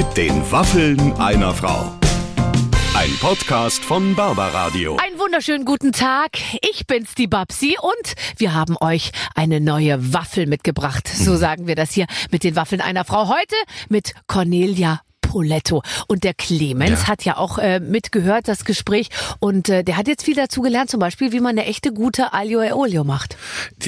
Mit den Waffeln einer Frau. Ein Podcast von Barbaradio. Einen wunderschönen guten Tag. Ich bin's, die Babsi, und wir haben euch eine neue Waffel mitgebracht. So sagen wir das hier mit den Waffeln einer Frau. Heute mit Cornelia Poletto. Und der Clemens Ja. hat ja auch äh, mitgehört, das Gespräch. Und äh, der hat jetzt viel dazu gelernt, zum Beispiel, wie man eine echte gute Aglio e Olio macht.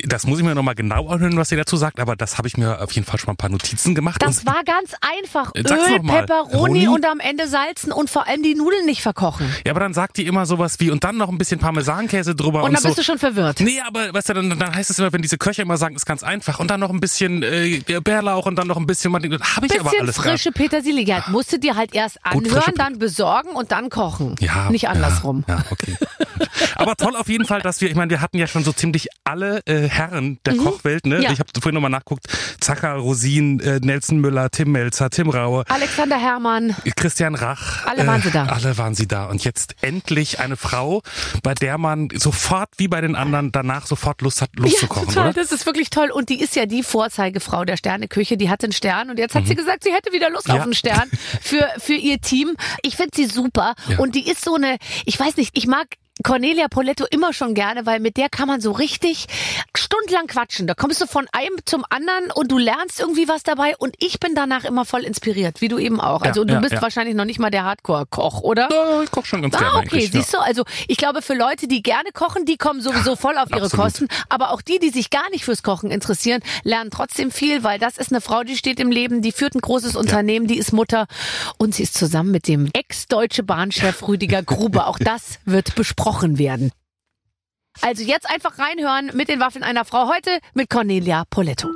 Das muss ich mir nochmal genau anhören, was ihr dazu sagt, aber das habe ich mir auf jeden Fall schon mal ein paar Notizen gemacht. Das und war ganz einfach. Sag's Öl, noch mal. Pepperoni Roni? und am Ende salzen und vor allem die Nudeln nicht verkochen. ja, aber dann sagt die immer sowas wie und dann noch ein bisschen Parmesankäse drüber und, Und dann so. bist du schon verwirrt. Nee, aber weißt du, dann, dann heißt es immer, wenn diese Köche immer sagen, ist ganz einfach und dann noch ein bisschen äh, Bärlauch und dann noch ein bisschen, habe ich aber bisschen alles frische Petersilie gehabt. Musst du dir halt erst anhören, dann besorgen und dann kochen. Ja, Nicht andersrum. Ja, ja okay. Aber toll auf jeden Fall, dass wir, ich meine, wir hatten ja schon so ziemlich alle äh, Herren der Kochwelt, ne? Mhm. Ja. Ich habe vorhin nochmal nachguckt. Zacher, Rosin, äh, Nelson Müller, Tim Melzer, Tim Raue, Alexander Herrmann. Christian Rach. Alle waren sie da. Alle waren sie da. Und jetzt endlich eine Frau, bei der man sofort, wie bei den anderen, danach sofort Lust hat, Lust zu kochen, total. oder? Das ist wirklich toll. Und die ist ja die Vorzeigefrau der Sterneküche. Die hatte einen Stern und jetzt hat sie gesagt, sie hätte wieder Lust Mhm. Ja. auf einen Stern für, für ihr Team. Ich finde sie super. Ja. Und die ist so eine, ich weiß nicht, ich mag Cornelia Poletto immer schon gerne, weil mit der kann man so richtig stundenlang quatschen. Da kommst du von einem zum anderen und du lernst irgendwie was dabei und ich bin danach immer voll inspiriert, wie du eben auch. Ja, Also du ja, bist ja. wahrscheinlich noch nicht mal der Hardcore-Koch, oder? Ja, ich koche schon ganz gerne Ah, okay, eigentlich. Ja. siehst du, also ich glaube, für Leute, die gerne kochen, die kommen sowieso voll auf ihre absolut. Kosten. Aber auch die, die sich gar nicht fürs Kochen interessieren, lernen trotzdem viel, weil das ist eine Frau, die steht im Leben, die führt ein großes Unternehmen, die ist Mutter und sie ist zusammen mit dem ex-deutsche Bahnchef Rüdiger Grube. Auch das wird besprochen werden. Also jetzt einfach reinhören mit den Waffeln einer Frau heute mit Cornelia Poletto.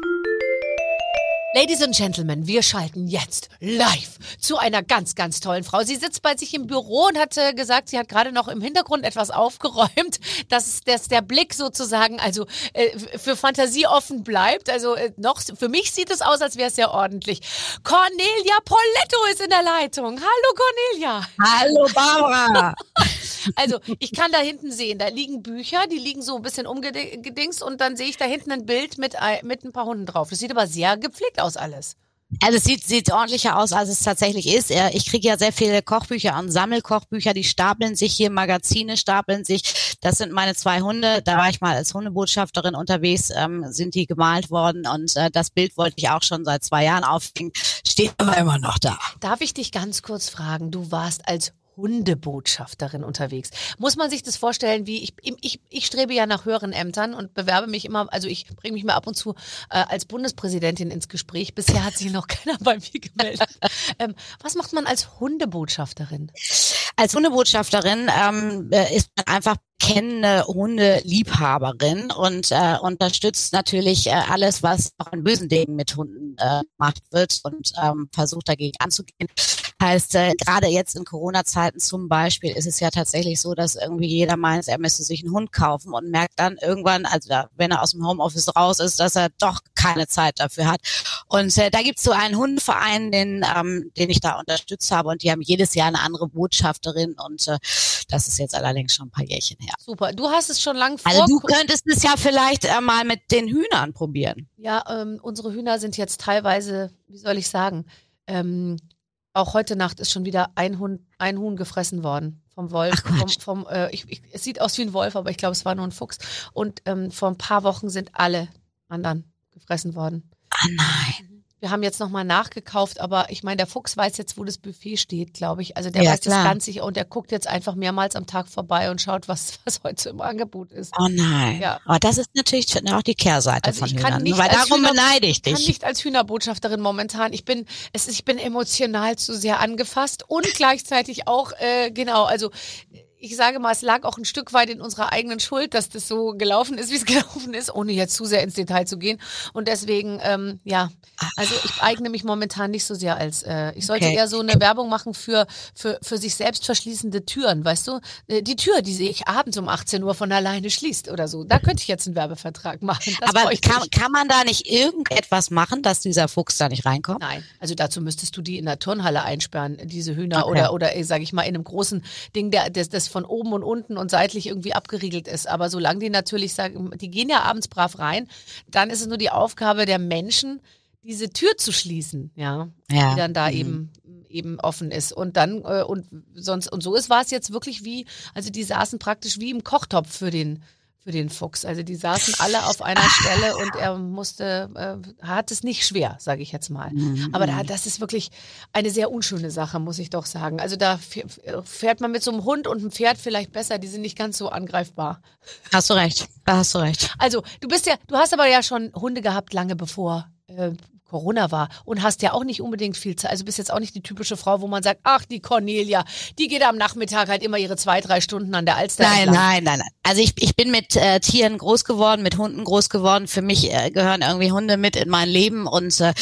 Ladies and Gentlemen, wir schalten jetzt live zu einer ganz, ganz tollen Frau. Sie sitzt bei sich im Büro und hat äh, gesagt, sie hat gerade noch im Hintergrund etwas aufgeräumt, dass, dass der Blick sozusagen also äh, für Fantasie offen bleibt. Also äh, noch für mich sieht es aus, als wäre es sehr ordentlich. Cornelia Poletto ist in der Leitung. Hallo Cornelia. Hallo Barbara. Also ich kann da hinten sehen, da liegen Bücher, die liegen so ein bisschen umgedingst und dann sehe ich da hinten ein Bild mit, ein- mit ein paar Hunden drauf. Das sieht aber sehr gepflegt aus alles. Also es sieht, sieht ordentlicher aus, als es tatsächlich ist. Ich kriege ja sehr viele Kochbücher und Sammelkochbücher, die stapeln sich hier, Magazine stapeln sich. Das sind meine zwei Hunde. Da war ich mal als Hundebotschafterin unterwegs, ähm, sind die gemalt worden und äh, das Bild wollte ich auch schon seit zwei Jahren aufhängen. Steht aber immer noch da. Darf ich dich ganz kurz fragen? Du warst als Hundebotschafterin unterwegs. Muss man sich das vorstellen, wie ich, ich, ich strebe ja nach höheren Ämtern und bewerbe mich immer, also ich bringe mich mal ab und zu äh, als Bundespräsidentin ins Gespräch. Bisher hat sich noch keiner bei mir gemeldet. ähm, was macht man als Hundebotschafterin? Als Hundebotschafterin ähm, äh, ist man einfach kennende Hundeliebhaberin und äh, unterstützt natürlich äh, alles, was auch an bösen Dingen mit Hunden äh, gemacht wird und ähm, versucht dagegen anzugehen. Heißt, äh, gerade jetzt in Corona-Zeiten zum Beispiel ist es ja tatsächlich so, dass irgendwie jeder meint, er müsste sich einen Hund kaufen und merkt dann irgendwann, also da, wenn er aus dem Homeoffice raus ist, dass er doch keine Zeit dafür hat. Und äh, da gibt's so einen Hundeverein, den, ähm, den ich da unterstützt habe und die haben jedes Jahr eine andere Botschafterin und äh, das ist jetzt allerdings schon ein paar Jährchen her. Super. Du hast es schon lang vor. Also du könntest es ja vielleicht äh, mal mit den Hühnern probieren. Ja, ähm, unsere Hühner sind jetzt teilweise, wie soll ich sagen, ähm, auch heute Nacht ist schon wieder ein Hund, ein Huhn gefressen worden vom Wolf. Vom, vom, äh, ich, ich, es sieht aus wie ein Wolf, aber ich glaube, es war nur ein Fuchs. Und ähm, vor ein paar Wochen sind alle anderen gefressen worden. Ah nein. Wir haben jetzt nochmal nachgekauft, aber ich meine, der Fuchs weiß jetzt, wo das Buffet steht, glaube ich. Also der Ja, weiß das klar. ganz sicher und der guckt jetzt einfach mehrmals am Tag vorbei und schaut, was, was heute im Angebot ist. Oh nein. Ja. Aber das ist natürlich auch die Kehrseite Also von ich kann Hühnern. nicht Weil darum Hühner- beneide ich Ich kann dich. nicht als Hühnerbotschafterin momentan. Ich bin, es ich bin emotional zu sehr angefasst und gleichzeitig auch, äh, genau, also ich sage mal, es lag auch ein Stück weit in unserer eigenen Schuld, dass das so gelaufen ist, wie es gelaufen ist, ohne jetzt zu sehr ins Detail zu gehen. Und deswegen, ähm, ja, also ich eigne mich momentan nicht so sehr als, äh, ich sollte Okay. eher so eine Werbung machen für, für, für sich selbst verschließende Türen, weißt du? Äh, Die Tür, die sich abends um 18 Uhr von alleine schließt oder so. Da könnte ich jetzt einen Werbevertrag machen. Das Aber kann, kann man da nicht irgendetwas machen, dass dieser Fuchs da nicht reinkommt? Nein, also dazu müsstest du die in der Turnhalle einsperren, diese Hühner Okay. oder oder sage ich mal in einem großen Ding, der das, das von oben und unten und seitlich irgendwie abgeriegelt ist. Aber solange die natürlich sagen, die gehen ja abends brav rein, dann ist es nur die Aufgabe der Menschen, diese Tür zu schließen, ja, Ja. die dann da Mhm. eben eben offen ist und dann äh, und sonst und so ist war es jetzt wirklich wie also die saßen praktisch wie im Kochtopf für den für den Fuchs also die saßen alle auf einer Stelle und er musste äh, hat es nicht schwer sage ich jetzt mal Mhm. aber da, das ist wirklich eine sehr unschöne Sache muss ich doch sagen also da fährt man mit so einem Hund und einem Pferd vielleicht besser die sind nicht ganz so angreifbar Hast du recht. Da hast du recht. also, du bist ja, du hast aber ja schon Hunde gehabt lange bevor äh, Corona war und hast ja auch nicht unbedingt viel Zeit. Also bist jetzt auch nicht die typische Frau, wo man sagt, ach, die Cornelia, die geht am Nachmittag halt immer ihre zwei, drei Stunden an der Alster Nein, nein, nein, nein. Also ich, ich bin mit äh, Tieren groß geworden, mit Hunden groß geworden. Für mich äh, gehören irgendwie Hunde mit in mein Leben und äh,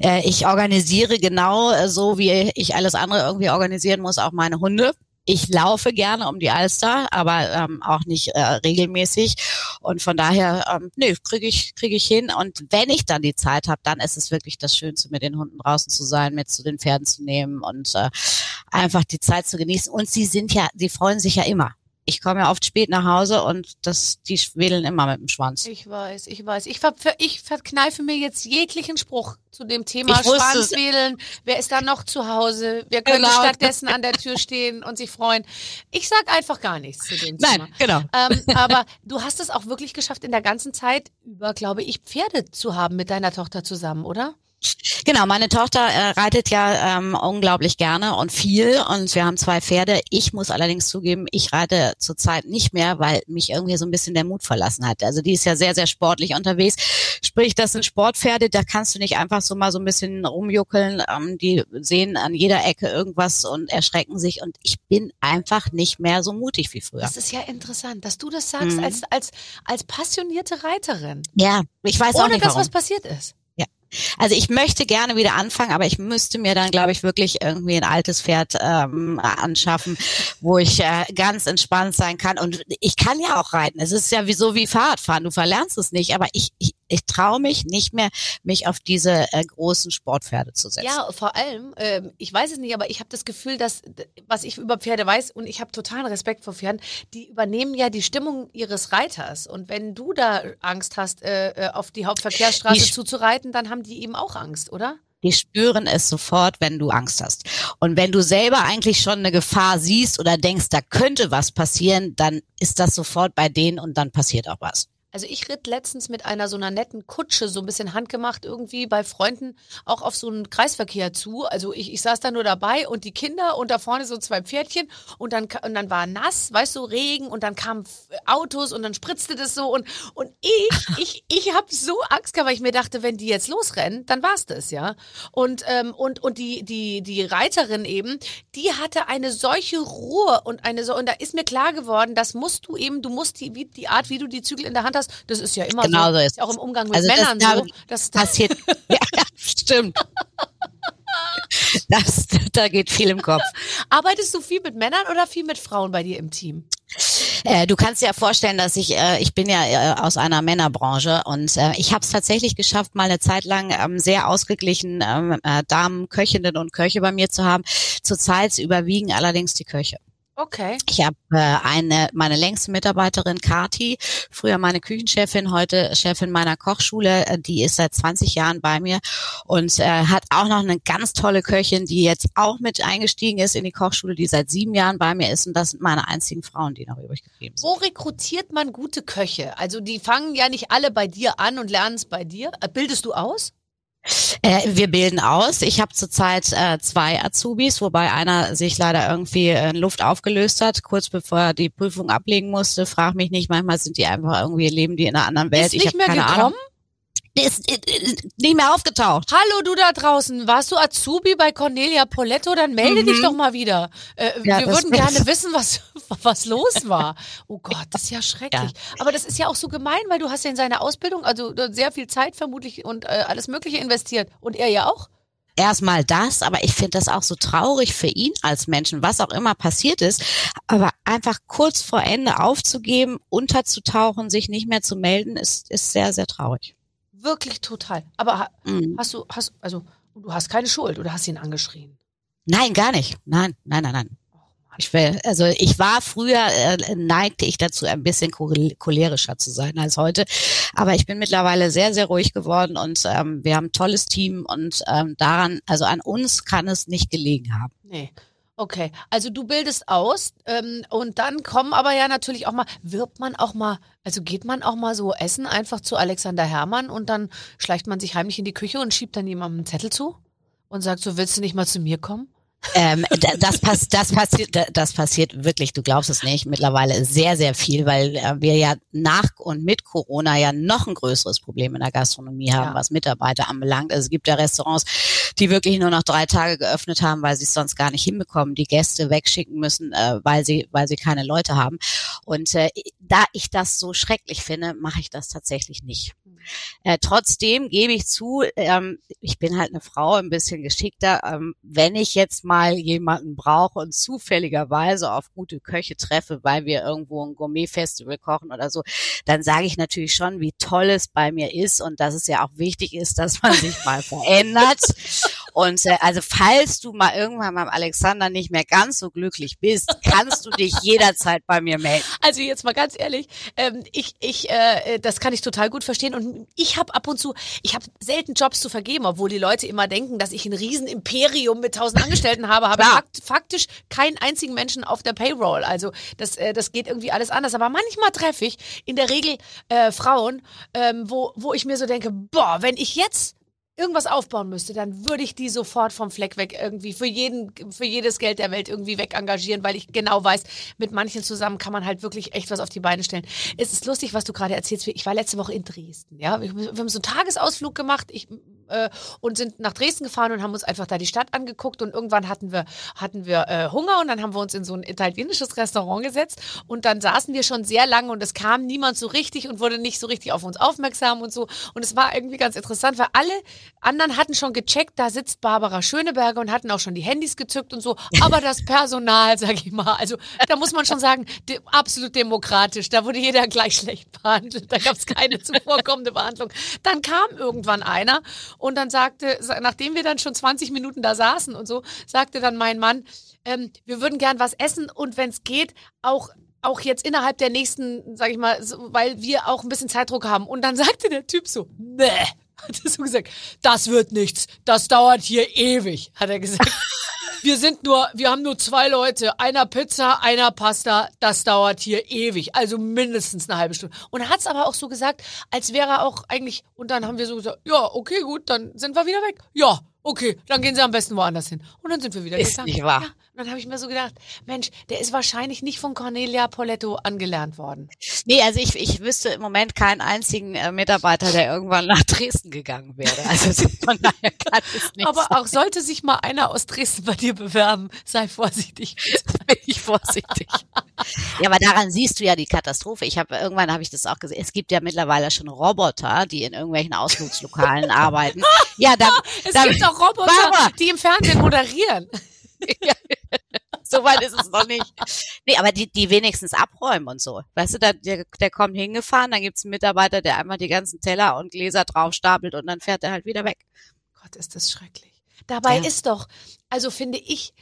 äh, ich organisiere genau äh, so, wie ich alles andere irgendwie organisieren muss, auch meine Hunde. Ich laufe gerne um die Alster, aber ähm, auch nicht äh, regelmäßig. Und von daher, ähm, nee, kriege ich, krieg ich hin. Und wenn ich dann die Zeit habe, dann ist es wirklich das Schönste, mit den Hunden draußen zu sein, mit zu den Pferden zu nehmen und äh, einfach die Zeit zu genießen. Und sie sind ja, sie freuen sich ja immer. Ich komme ja oft spät nach Hause und das, die wedeln immer mit dem Schwanz. Ich weiß, ich weiß. Ich, ver ich verkneife mir jetzt jeglichen Spruch zu dem Thema Ich. Schwanzwedeln. Wer ist da noch zu Hause? Wer könnte Genau. stattdessen an der Tür stehen und sich freuen? Ich sag einfach gar nichts zu dem Thema. Nein, genau. Ähm, aber du hast es auch wirklich geschafft, in der ganzen Zeit über, glaube ich, Pferde zu haben mit deiner Tochter zusammen, oder? Genau, meine Tochter äh, reitet ja ähm, unglaublich gerne und viel und wir haben zwei Pferde. Ich muss allerdings zugeben, ich reite zurzeit nicht mehr, weil mich irgendwie so ein bisschen der Mut verlassen hat. Also die ist ja sehr, sehr sportlich unterwegs. Sprich, das sind Sportpferde, da kannst du nicht einfach so mal so ein bisschen rumjuckeln. Ähm, die sehen an jeder Ecke irgendwas und erschrecken sich und ich bin einfach nicht mehr so mutig wie früher. Das ist ja interessant, dass du das sagst Mhm. als, als, als passionierte Reiterin. Ja, ich weiß auch Ohne nicht dass warum. was passiert ist. Also ich möchte gerne wieder anfangen, aber ich müsste mir dann, glaube ich, wirklich irgendwie ein altes Pferd ähm, anschaffen, wo ich äh, ganz entspannt sein kann. Und ich kann ja auch reiten. Es ist ja wie so wie Fahrradfahren. Du verlernst es nicht, aber ich, ich, ich traue mich nicht mehr, mich auf diese äh, großen Sportpferde zu setzen. Ja, vor allem, ähm, ich weiß es nicht, aber ich habe das Gefühl, dass, was ich über Pferde weiß, und ich habe totalen Respekt vor Pferden, die übernehmen ja die Stimmung ihres Reiters. Und wenn du da Angst hast, äh, äh, auf die Hauptverkehrsstraße Die- zuzureiten, dann haben die eben auch Angst, oder? Die spüren es sofort, wenn du Angst hast. Und wenn du selber eigentlich schon eine Gefahr siehst oder denkst, da könnte was passieren, dann ist das sofort bei denen und dann passiert auch was. Also ich ritt letztens mit einer so einer netten Kutsche, so ein bisschen handgemacht irgendwie bei Freunden auch auf so einen Kreisverkehr zu. Also ich, ich saß da nur dabei und die Kinder und da vorne so zwei Pferdchen und dann, und dann war nass, weißt du, Regen und dann kamen Autos und dann spritzte das so und, und ich, ich, ich habe so Angst gehabt, weil ich mir dachte, wenn die jetzt losrennen, dann war's das, ja. Und, ähm, und, und die, die, die Reiterin eben, die hatte eine solche Ruhe und eine so, und da ist mir klar geworden, das musst du eben, du musst die, wie, die Art, wie du die Zügel in der Hand hast, das ist ja immer Genau so, so ist auch im Umgang mit Also das Männern da- so. Das, Passiert. ja, stimmt. Das, da geht viel im Kopf. arbeitest du viel mit Männern oder viel mit Frauen bei dir im Team? Äh, du kannst dir ja vorstellen, dass ich, äh, ich bin ja äh, aus einer Männerbranche und äh, ich habe es tatsächlich geschafft, mal eine Zeit lang ähm, sehr ausgeglichen ähm, äh, Damen, Köchinnen und Köche bei mir zu haben. Zurzeit überwiegen allerdings die Köche. Okay. Ich habe äh, eine meine längste Mitarbeiterin Kati, früher meine Küchenchefin, heute Chefin meiner Kochschule, äh, die ist seit 20 Jahren bei mir und äh, hat auch noch eine ganz tolle Köchin, die jetzt auch mit eingestiegen ist in die Kochschule, die seit sieben Jahren bei mir ist und das sind meine einzigen Frauen, die noch übrig geblieben sind. Wo rekrutiert man gute Köche? Also die fangen ja nicht alle bei dir an und lernen es bei dir. Äh, Bildest du aus? Äh, wir bilden aus. Ich habe zurzeit äh, zwei Azubis, wobei einer sich leider irgendwie in Luft aufgelöst hat, kurz bevor er die Prüfung ablegen musste. Frag mich nicht, manchmal sind die einfach irgendwie, leben die in einer anderen Welt. Ist ich nicht mehr keine gekommen? Ahnung. Die ist, ist, ist nicht mehr aufgetaucht. Hallo du da draußen, warst du Azubi bei Cornelia Poletto? Dann melde dich doch mal wieder. Äh, Ja, wir würden gerne wissen, was, was los war. Oh Gott, das ist ja schrecklich. Aber das ist ja auch so gemein, weil du hast ja in seine Ausbildung also sehr viel Zeit vermutlich und äh, alles Mögliche investiert. Und er ja auch. Erstmal das, aber ich finde das auch so traurig für ihn als Menschen, was auch immer passiert ist. Aber einfach kurz vor Ende aufzugeben, unterzutauchen, sich nicht mehr zu melden, ist, ist sehr, sehr traurig. Wirklich total. Aber Mhm. hast du, hast, also, du hast keine Schuld oder hast ihn angeschrien? Nein, gar nicht. Nein, nein, nein, nein. Ich will, also ich war früher, äh, neigte ich dazu, ein bisschen cholerischer zu sein als heute. Aber ich bin mittlerweile sehr, sehr ruhig geworden und ähm, wir haben ein tolles Team und ähm, daran, also an uns kann es nicht gelegen haben. Nee. Okay, also du bildest aus ähm, und dann kommen aber ja natürlich auch mal, wirbt man auch mal, also geht man auch mal so essen einfach zu Alexander Herrmann und dann schleicht man sich heimlich in die Küche und schiebt dann jemandem einen Zettel zu und sagt so, willst du nicht mal zu mir kommen? Ähm, das, pass, das, passiert, das passiert wirklich, du glaubst es nicht, mittlerweile sehr, sehr viel, weil äh, wir ja nach und mit Corona ja noch ein größeres Problem in der Gastronomie haben, ja. was Mitarbeiter anbelangt. Also es gibt ja Restaurants, die wirklich nur noch drei Tage geöffnet haben, weil sie es sonst gar nicht hinbekommen, die Gäste wegschicken müssen, äh, weil sie, weil sie keine Leute haben. Und äh, da ich das so schrecklich finde, mache ich das tatsächlich nicht. Äh, trotzdem gebe ich zu, ähm, ich bin halt eine Frau, ein bisschen geschickter. Ähm, wenn ich jetzt mal jemanden brauche und zufälligerweise auf gute Köche treffe, weil wir irgendwo ein Gourmet-Festival kochen oder so, dann sage ich natürlich schon, wie toll es bei mir ist und dass es ja auch wichtig ist, dass man sich mal verändert. Und äh, also falls du mal irgendwann beim Alexander nicht mehr ganz so glücklich bist, kannst du dich jederzeit bei mir melden. Also jetzt mal ganz ehrlich, ähm, ich, ich, äh, das kann ich total gut verstehen und ich habe ab und zu, ich habe selten Jobs zu vergeben, obwohl die Leute immer denken, dass ich ein Riesenimperium mit tausend Angestellten habe, habe fakt, faktisch keinen einzigen Menschen auf der Payroll. Also das, äh, das geht irgendwie alles anders. Aber manchmal treffe ich in der Regel äh, Frauen, ähm, wo, wo ich mir so denke, boah, wenn ich jetzt irgendwas aufbauen müsste, dann würde ich die sofort vom Fleck weg irgendwie für jeden, für jedes Geld der Welt irgendwie weg engagieren, weil ich genau weiß, mit manchen zusammen kann man halt wirklich echt was auf die Beine stellen. Es ist lustig, was du gerade erzählst. Ich war letzte Woche in Dresden, ja. Wir haben so einen Tagesausflug gemacht. Ich, äh, und sind nach Dresden gefahren und haben uns einfach da die Stadt angeguckt. Und irgendwann hatten wir, hatten wir äh, Hunger und dann haben wir uns in so ein italienisches Restaurant gesetzt. Und dann saßen wir schon sehr lange und es kam niemand so richtig und wurde nicht so richtig auf uns aufmerksam und so. Und es war irgendwie ganz interessant, weil alle anderen hatten schon gecheckt, da sitzt Barbara Schöneberger und hatten auch schon die Handys gezückt und so, aber das Personal, sag ich mal, also da muss man schon sagen, de absolut demokratisch, da wurde jeder gleich schlecht behandelt, da gab es keine zuvorkommende Behandlung. Dann kam irgendwann einer und dann sagte, nachdem wir dann schon 20 Minuten da saßen und so, sagte dann mein Mann, ähm, wir würden gern was essen und wenn es geht, auch auch jetzt innerhalb der nächsten, sag ich mal, so, weil wir auch ein bisschen Zeitdruck haben. Und dann sagte der Typ so, nee, hat er so gesagt, das wird nichts, das dauert hier ewig, hat er gesagt. Wir sind nur, wir haben nur zwei Leute, einer Pizza, einer Pasta, das dauert hier ewig, also mindestens eine halbe Stunde. Und hat es aber auch so gesagt, als wäre er auch eigentlich, und dann haben wir so gesagt, ja, okay, gut, dann sind wir wieder weg. Ja, okay, dann gehen Sie am besten woanders hin. Und dann sind wir wieder Ist gegangen. nicht wahr. Ja, und dann habe ich mir so gedacht, Mensch, der ist wahrscheinlich nicht von Cornelia Poletto angelernt worden. Nee, also ich, ich wüsste im Moment keinen einzigen äh, Mitarbeiter, der irgendwann nach Dresden gegangen wäre. Also von daher kann es nicht Aber sein. auch sollte sich mal einer aus Dresden bei dir bewerben, sei vorsichtig. Bin ich vorsichtig. ja, aber daran siehst du ja die Katastrophe. Ich habe irgendwann habe ich das auch gesehen. Es gibt ja mittlerweile schon Roboter, die in irgendwelchen Ausflugslokalen arbeiten. Ja, dann, es dann, gibt auch Roboter, Barbara. die im Fernsehen moderieren. ja, so weit ist es noch nicht. Nee, aber die, die wenigstens abräumen und so. Weißt du, da, der, der kommt hingefahren, dann gibt's einen Mitarbeiter, der einmal die ganzen Teller und Gläser draufstapelt und dann fährt er halt wieder weg. Gott, ist das schrecklich. Dabei Ja. ist doch, also finde ich,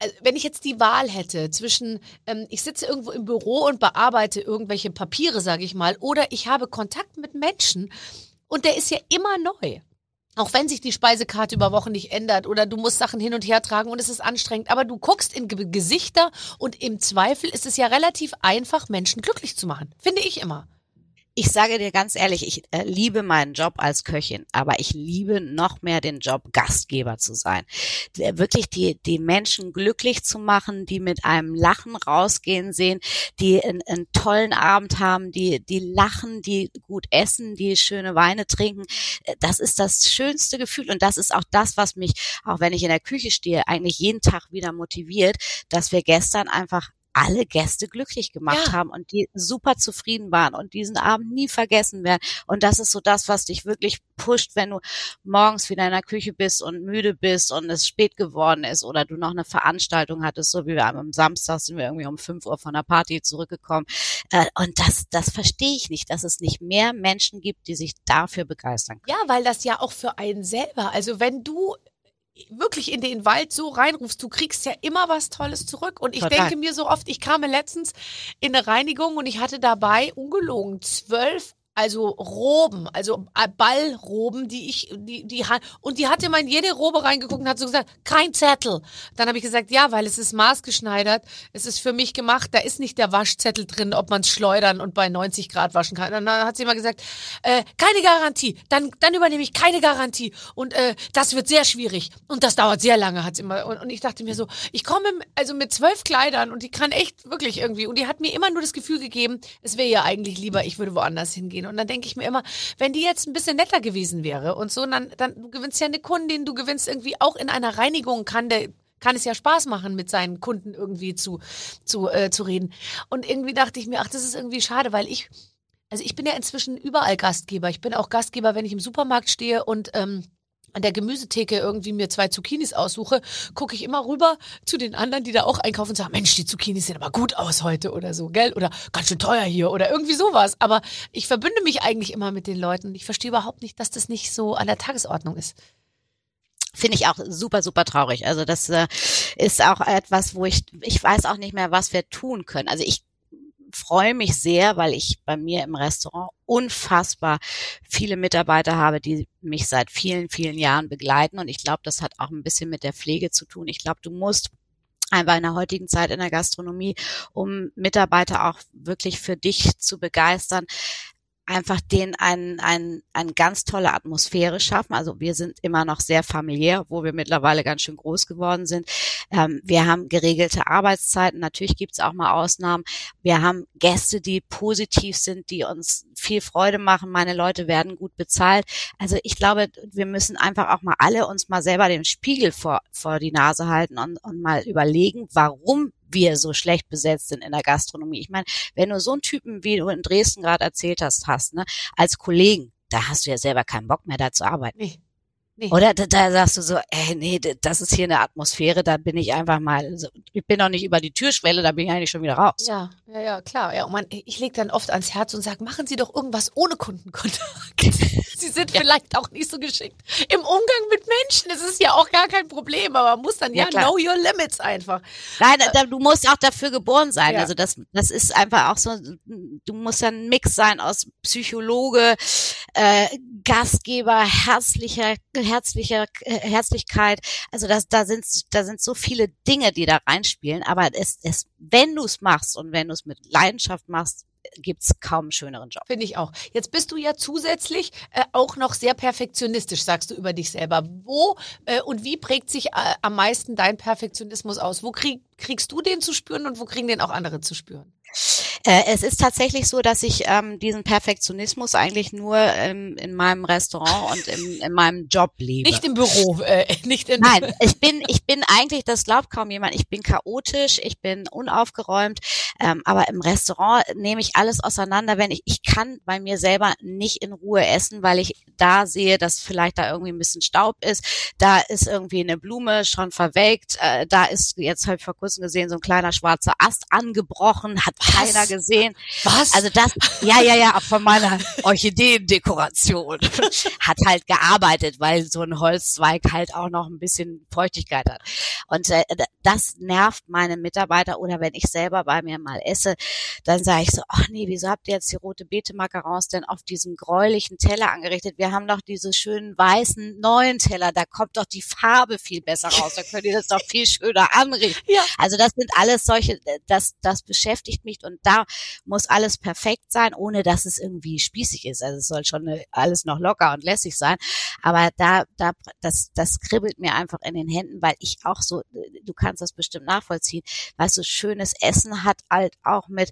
also wenn ich jetzt die Wahl hätte zwischen, ähm, ich sitze irgendwo im Büro und bearbeite irgendwelche Papiere, sage ich mal, oder ich habe Kontakt mit Menschen und der ist ja immer neu. Auch wenn sich die Speisekarte über Wochen nicht ändert oder du musst Sachen hin und her tragen und es ist anstrengend, aber du guckst in Ge Gesichter und im Zweifel ist es ja relativ einfach, Menschen glücklich zu machen. Finde ich immer. Ich sage dir ganz ehrlich, ich äh, liebe meinen Job als Köchin, aber ich liebe noch mehr den Job, Gastgeber zu sein. Wirklich die, die Menschen glücklich zu machen, die mit einem Lachen rausgehen sehen, die einen, einen tollen Abend haben, die, die lachen, die gut essen, die schöne Weine trinken. Äh, Das ist das schönste Gefühl und das ist auch das, was mich, auch wenn ich in der Küche stehe, eigentlich jeden Tag wieder motiviert, dass wir gestern einfach alle Gäste glücklich gemacht Ja. haben und die super zufrieden waren und diesen Abend nie vergessen werden. Und das ist so das, was dich wirklich pusht, wenn du morgens wieder in der Küche bist und müde bist und es spät geworden ist oder du noch eine Veranstaltung hattest, so wie wir am Samstag sind wir irgendwie um 5 Uhr von der Party zurückgekommen. Äh, Und das, das verstehe ich nicht, dass es nicht mehr Menschen gibt, die sich dafür begeistern können. Ja, weil das ja auch für einen selber, also wenn du wirklich in den Wald so reinrufst, du kriegst ja immer was Tolles zurück. Und ich Total. denke mir so oft, ich kam letztens in eine Reinigung und ich hatte dabei ungelogen zwölf also Roben, also äh, Ballroben, die ich, die, die, und die hat immer in jede Robe reingeguckt und hat so gesagt, kein Zettel. Dann habe ich gesagt, ja, weil es ist maßgeschneidert, es ist für mich gemacht, da ist nicht der Waschzettel drin, ob man es schleudern und bei 90 Grad waschen kann. Und dann hat sie immer gesagt, äh, keine Garantie, dann, dann übernehme ich keine Garantie und äh, das wird sehr schwierig und das dauert sehr lange, hat sie immer. Und, und ich dachte mir so, ich komme also mit zwölf Kleidern und die kann echt wirklich irgendwie, und die hat mir immer nur das Gefühl gegeben, es wäre ihr eigentlich lieber, ich würde woanders hingehen. Und dann denke ich mir immer, wenn die jetzt ein bisschen netter gewesen wäre und so, dann, dann du gewinnst ja eine Kundin, du gewinnst irgendwie auch in einer Reinigung, kann der kann es ja Spaß machen, mit seinen Kunden irgendwie zu, zu, äh, zu reden. Und irgendwie dachte ich mir, ach, das ist irgendwie schade, weil ich, also ich bin ja inzwischen überall Gastgeber. Ich bin auch Gastgeber, wenn ich im Supermarkt stehe und ähm, an der Gemüsetheke irgendwie mir zwei Zucchinis aussuche, gucke ich immer rüber zu den anderen, die da auch einkaufen und sagen, Mensch, die Zucchinis sehen aber gut aus heute oder so, gell? Oder ganz schön teuer hier oder irgendwie sowas. Aber ich verbünde mich eigentlich immer mit den Leuten. Ich verstehe überhaupt nicht, dass das nicht so an der Tagesordnung ist. Finde ich auch super, super traurig. Also das äh, ist auch etwas, wo ich, ich weiß auch nicht mehr, was wir tun können. Also ich freue mich sehr, weil ich bei mir im Restaurant unfassbar viele Mitarbeiter habe, die mich seit vielen, vielen Jahren begleiten. Und ich glaube, das hat auch ein bisschen mit der Pflege zu tun. Ich glaube, du musst einfach in der heutigen Zeit in der Gastronomie, um Mitarbeiter auch wirklich für dich zu begeistern, einfach denen ein, ein, ein ganz tolle Atmosphäre schaffen. Also wir sind immer noch sehr familiär, wo wir mittlerweile ganz schön groß geworden sind. Ähm, wir haben geregelte Arbeitszeiten. Natürlich gibt's auch mal Ausnahmen. Wir haben Gäste, die positiv sind, die uns viel Freude machen. Meine Leute werden gut bezahlt. Also ich glaube, wir müssen einfach auch mal alle uns mal selber den Spiegel vor, vor die Nase halten und, und mal überlegen, warum wir so schlecht besetzt sind in der Gastronomie. Ich meine, wenn du so einen Typen, wie du in Dresden gerade erzählt hast, hast, ne, als Kollegen, da hast du ja selber keinen Bock mehr da zu arbeiten. Nee. Nee. Oder da, da sagst du so, ey, nee, d- das ist hier eine Atmosphäre, da bin ich einfach mal, ich bin noch nicht über die Türschwelle, da bin ich eigentlich schon wieder raus. Ja, ja, ja, klar. Ja, und man, ich lege dann oft ans Herz und sage, machen Sie doch irgendwas ohne Kundenkontakt. Sie sind vielleicht auch nicht so geschickt im Umgang mit Menschen. Das ist ja auch gar kein Problem, aber man muss dann ja, Ja, klar. know your limits einfach. Nein, da, du musst auch dafür geboren sein. Ja. Also das, das ist einfach auch so, du musst ja ein Mix sein aus Psychologe, äh, Gastgeber, herzlicher, herzlicher, äh, Herzlichkeit. Also das, da sind, da sind so viele Dinge, die da reinspielen. Aber es, es, wenn du es machst und wenn du es mit Leidenschaft machst, gibt's kaum einen schöneren Job. Finde ich auch. Jetzt bist du ja zusätzlich äh, auch noch sehr perfektionistisch, sagst du über dich selber. Wo äh, und wie prägt sich äh, am meisten dein Perfektionismus aus? Wo krieg, kriegst du den zu spüren und wo kriegen den auch andere zu spüren? Äh, es ist tatsächlich so, dass ich ähm, diesen Perfektionismus eigentlich nur ähm, in meinem Restaurant und im, in meinem Job lebe. Nicht im Büro, äh, nicht in Nein, ich bin, ich bin eigentlich, das glaubt kaum jemand, ich bin chaotisch, ich bin unaufgeräumt, ähm, aber im Restaurant nehme ich alles auseinander, wenn ich, ich kann bei mir selber nicht in Ruhe essen, weil ich da sehe, dass vielleicht da irgendwie ein bisschen Staub ist, da ist irgendwie eine Blume schon verwelkt, äh, da ist, jetzt habe ich vor kurzem gesehen, so ein kleiner schwarzer Ast angebrochen, hat keiner gesehen. Was? Also das, ja, ja, ja, von meiner Orchideendekoration hat halt gearbeitet, weil so ein Holzzweig halt auch noch ein bisschen Feuchtigkeit hat. Und äh, das nervt meine Mitarbeiter oder wenn ich selber bei mir mal esse, dann sage ich so, ach nee, wieso habt ihr jetzt die rote Beete Macarons denn auf diesem gräulichen Teller angerichtet? Wir haben doch diese schönen weißen neuen Teller, da kommt doch die Farbe viel besser raus, da könnt ihr das doch viel schöner anrichten. Ja. Also das sind alles solche, das, das beschäftigt mich und da muss alles perfekt sein, ohne dass es irgendwie spießig ist. Also es soll schon äh, alles noch locker und lässig sein. Aber da, da, das, das kribbelt mir einfach in den Händen, weil ich auch so, äh, du kannst das bestimmt nachvollziehen, weißt du, schönes Essen hat halt auch mit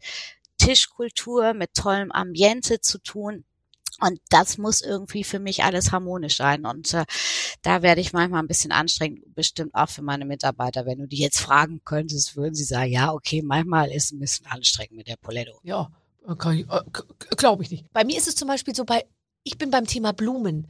Tischkultur, mit tollem Ambiente zu tun. Und das muss irgendwie für mich alles harmonisch sein. Und äh, da werde ich manchmal ein bisschen anstrengend, bestimmt auch für meine Mitarbeiter. Wenn du die jetzt fragen könntest, würden sie sagen, ja, okay, manchmal ist ein bisschen anstrengend mit der Poletto. Ja, glaube ich nicht. Bei mir ist es zum Beispiel so, bei, ich bin beim Thema Blumen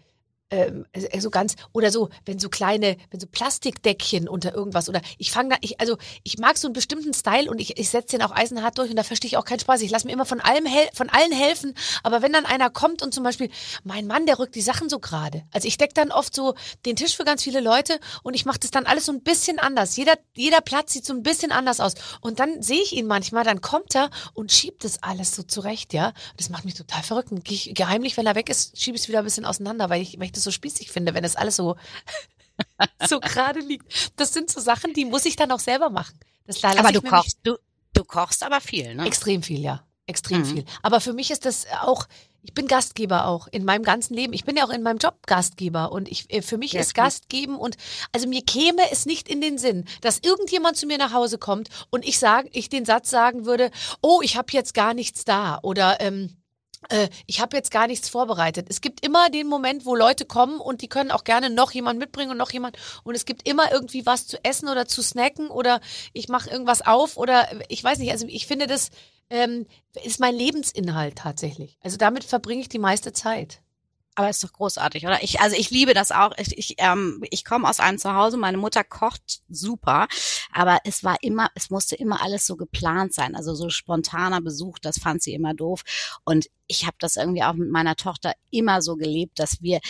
ähm, äh, so ganz oder so, wenn so kleine, wenn so Plastikdeckchen unter irgendwas oder ich fange da, ich also ich mag so einen bestimmten Style und ich, ich setze den auch eisenhart durch und da verstehe ich auch keinen Spaß. Ich lasse mir immer von allem hel von allen helfen, aber wenn dann einer kommt und zum Beispiel mein Mann, der rückt die Sachen so gerade. Also ich decke dann oft so den Tisch für ganz viele Leute und ich mache das dann alles so ein bisschen anders. Jeder jeder Platz sieht so ein bisschen anders aus und dann sehe ich ihn manchmal, dann kommt er und schiebt das alles so zurecht, ja. Das macht mich total verrückt. Und ich, geheimlich, wenn er weg ist, schiebe ich es wieder ein bisschen auseinander, weil ich, weil ich das so spießig finde, wenn das alles so, so gerade liegt. Das sind so Sachen, die muss ich dann auch selber machen. Das, da aber du kochst, du, du kochst aber viel, ne? Extrem viel, ja. Extrem mhm. viel. Aber für mich ist das auch, ich bin Gastgeber auch in meinem ganzen Leben. Ich bin ja auch in meinem Job Gastgeber und ich äh, für mich ja, ist Gastgeben und also mir käme es nicht in den Sinn, dass irgendjemand zu mir nach Hause kommt und ich sage, ich den Satz sagen würde, oh, ich habe jetzt gar nichts da oder ähm, äh, ich habe jetzt gar nichts vorbereitet. Es gibt immer den Moment, wo Leute kommen und die können auch gerne noch jemand mitbringen und noch jemand. Und es gibt immer irgendwie was zu essen oder zu snacken oder ich mache irgendwas auf oder ich weiß nicht. Also ich finde, das ähm, ist mein Lebensinhalt tatsächlich. Also damit verbringe ich die meiste Zeit. Aber ist doch großartig, oder? Ich, also ich liebe das auch. Ich, ich, ähm, ich komme aus einem Zuhause, meine Mutter kocht super, aber es war immer, es musste immer alles so geplant sein. Also so spontaner Besuch, das fand sie immer doof. Und ich habe das irgendwie auch mit meiner Tochter immer so gelebt, dass wir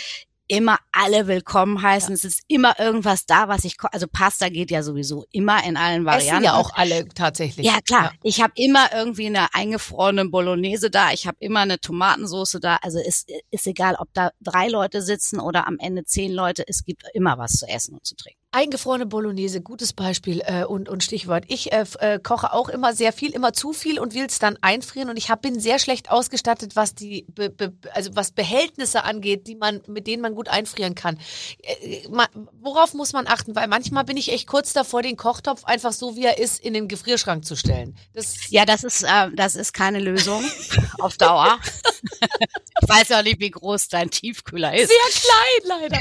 immer alle willkommen heißen. Ja. Es ist immer irgendwas da, was ich, also Pasta geht ja sowieso immer in allen Varianten. Essen ja auch alle tatsächlich. Ja klar. Ja. Ich habe immer irgendwie eine eingefrorene Bolognese da. Ich habe immer eine Tomatensoße da. Also es ist egal, ob da drei Leute sitzen oder am Ende zehn Leute. Es gibt immer was zu essen und zu trinken. Eingefrorene Bolognese, gutes Beispiel äh, und, und Stichwort. Ich äh, äh, koche auch immer sehr viel, immer zu viel und will es dann einfrieren und ich hab, bin sehr schlecht ausgestattet, was die be, be, also was Behältnisse angeht, die man mit denen man gut einfrieren kann. Äh, ma, worauf muss man achten? Weil manchmal bin ich echt kurz davor, den Kochtopf einfach so wie er ist in den Gefrierschrank zu stellen. Das ja, das ist äh, das ist keine Lösung auf Dauer. ich weiß auch nicht, wie groß dein Tiefkühler ist. Sehr klein leider.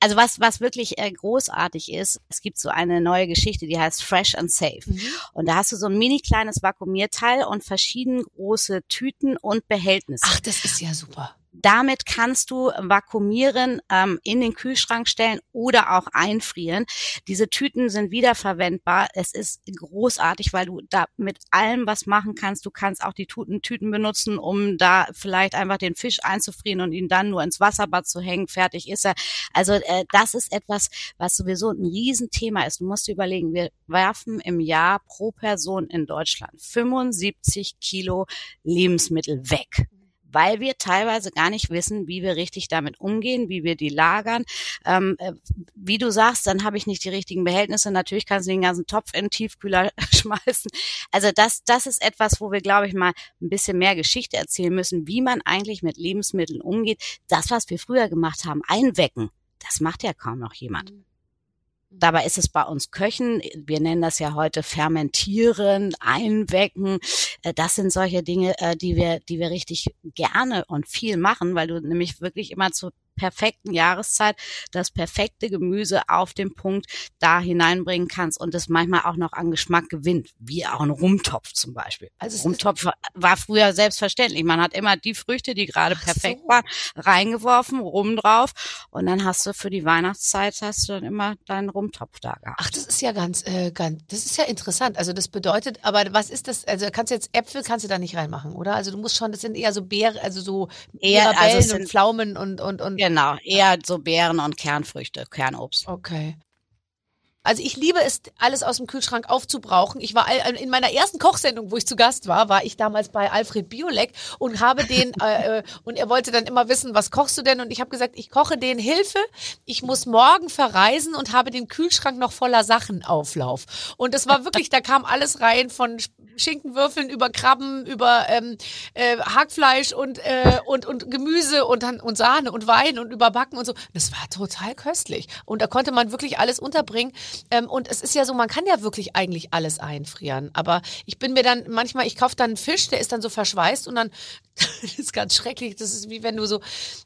Also was, was wirklich äh, großartig ist, es gibt so eine neue Geschichte, die heißt Fresh and Safe. Mhm. Und da hast du so ein mini kleines Vakuumierteil und verschieden große Tüten und Behältnisse. Ach, das ist ja super. Damit kannst du vakuumieren, ähm, in den Kühlschrank stellen oder auch einfrieren. Diese Tüten sind wiederverwendbar. Es ist großartig, weil du da mit allem was machen kannst. Du kannst auch die Tüten, Tüten benutzen, um da vielleicht einfach den Fisch einzufrieren und ihn dann nur ins Wasserbad zu hängen. Fertig ist er. Also äh, das ist etwas, was sowieso ein Riesenthema ist. Du musst dir überlegen, wir werfen im Jahr pro Person in Deutschland 75 Kilo Lebensmittel weg weil wir teilweise gar nicht wissen, wie wir richtig damit umgehen, wie wir die lagern. Ähm, äh, wie du sagst, dann habe ich nicht die richtigen Behältnisse. Natürlich kannst du den ganzen Topf in den Tiefkühler schmeißen. Also das, das ist etwas, wo wir, glaube ich, mal ein bisschen mehr Geschichte erzählen müssen, wie man eigentlich mit Lebensmitteln umgeht. Das, was wir früher gemacht haben, einwecken, das macht ja kaum noch jemand. Mhm. Dabei ist es bei uns Köchen, wir nennen das ja heute fermentieren, einwecken. Äh, das sind solche Dinge, äh, die wir, die wir richtig gerne und viel machen, weil du nämlich wirklich immer zu perfekten Jahreszeit das perfekte Gemüse auf den Punkt da hineinbringen kannst und es manchmal auch noch an Geschmack gewinnt, wie auch ein Rumtopf zum Beispiel. Also Rumtopf war früher selbstverständlich. Man hat immer die Früchte, die gerade perfekt so. waren, reingeworfen, Rum drauf und dann hast du für die Weihnachtszeit hast du dann immer deinen Rumtopf da gehabt. Ach, das ist ja ganz, äh, ganz, das ist ja interessant. Also das bedeutet, aber was ist das? Also kannst du jetzt Äpfel kannst du da nicht reinmachen, oder? Also du musst schon, das sind eher so Beeren, also so eher also und Pflaumen und und und Genau, eher so Beeren und Kernfrüchte, Kernobst. Okay. Also ich liebe es, alles aus dem Kühlschrank aufzubrauchen. Ich war in meiner ersten Kochsendung, wo ich zu Gast war, war ich damals bei Alfred Biolek und habe den äh, äh, und er wollte dann immer wissen, was kochst du denn? Und ich habe gesagt, ich koche den Hilfe. Ich muss morgen verreisen und habe den Kühlschrank noch voller Sachen Auflauf. Und das war wirklich, da kam alles rein von Schinkenwürfeln über Krabben, über ähm, äh, Hackfleisch und äh, und und Gemüse und und Sahne und Wein und überbacken und so. Das war total köstlich und da konnte man wirklich alles unterbringen. Ähm, und es ist ja so, man kann ja wirklich eigentlich alles einfrieren. Aber ich bin mir dann manchmal, ich kaufe dann einen Fisch, der ist dann so verschweißt und dann, das ist ganz schrecklich. Das ist wie wenn du so,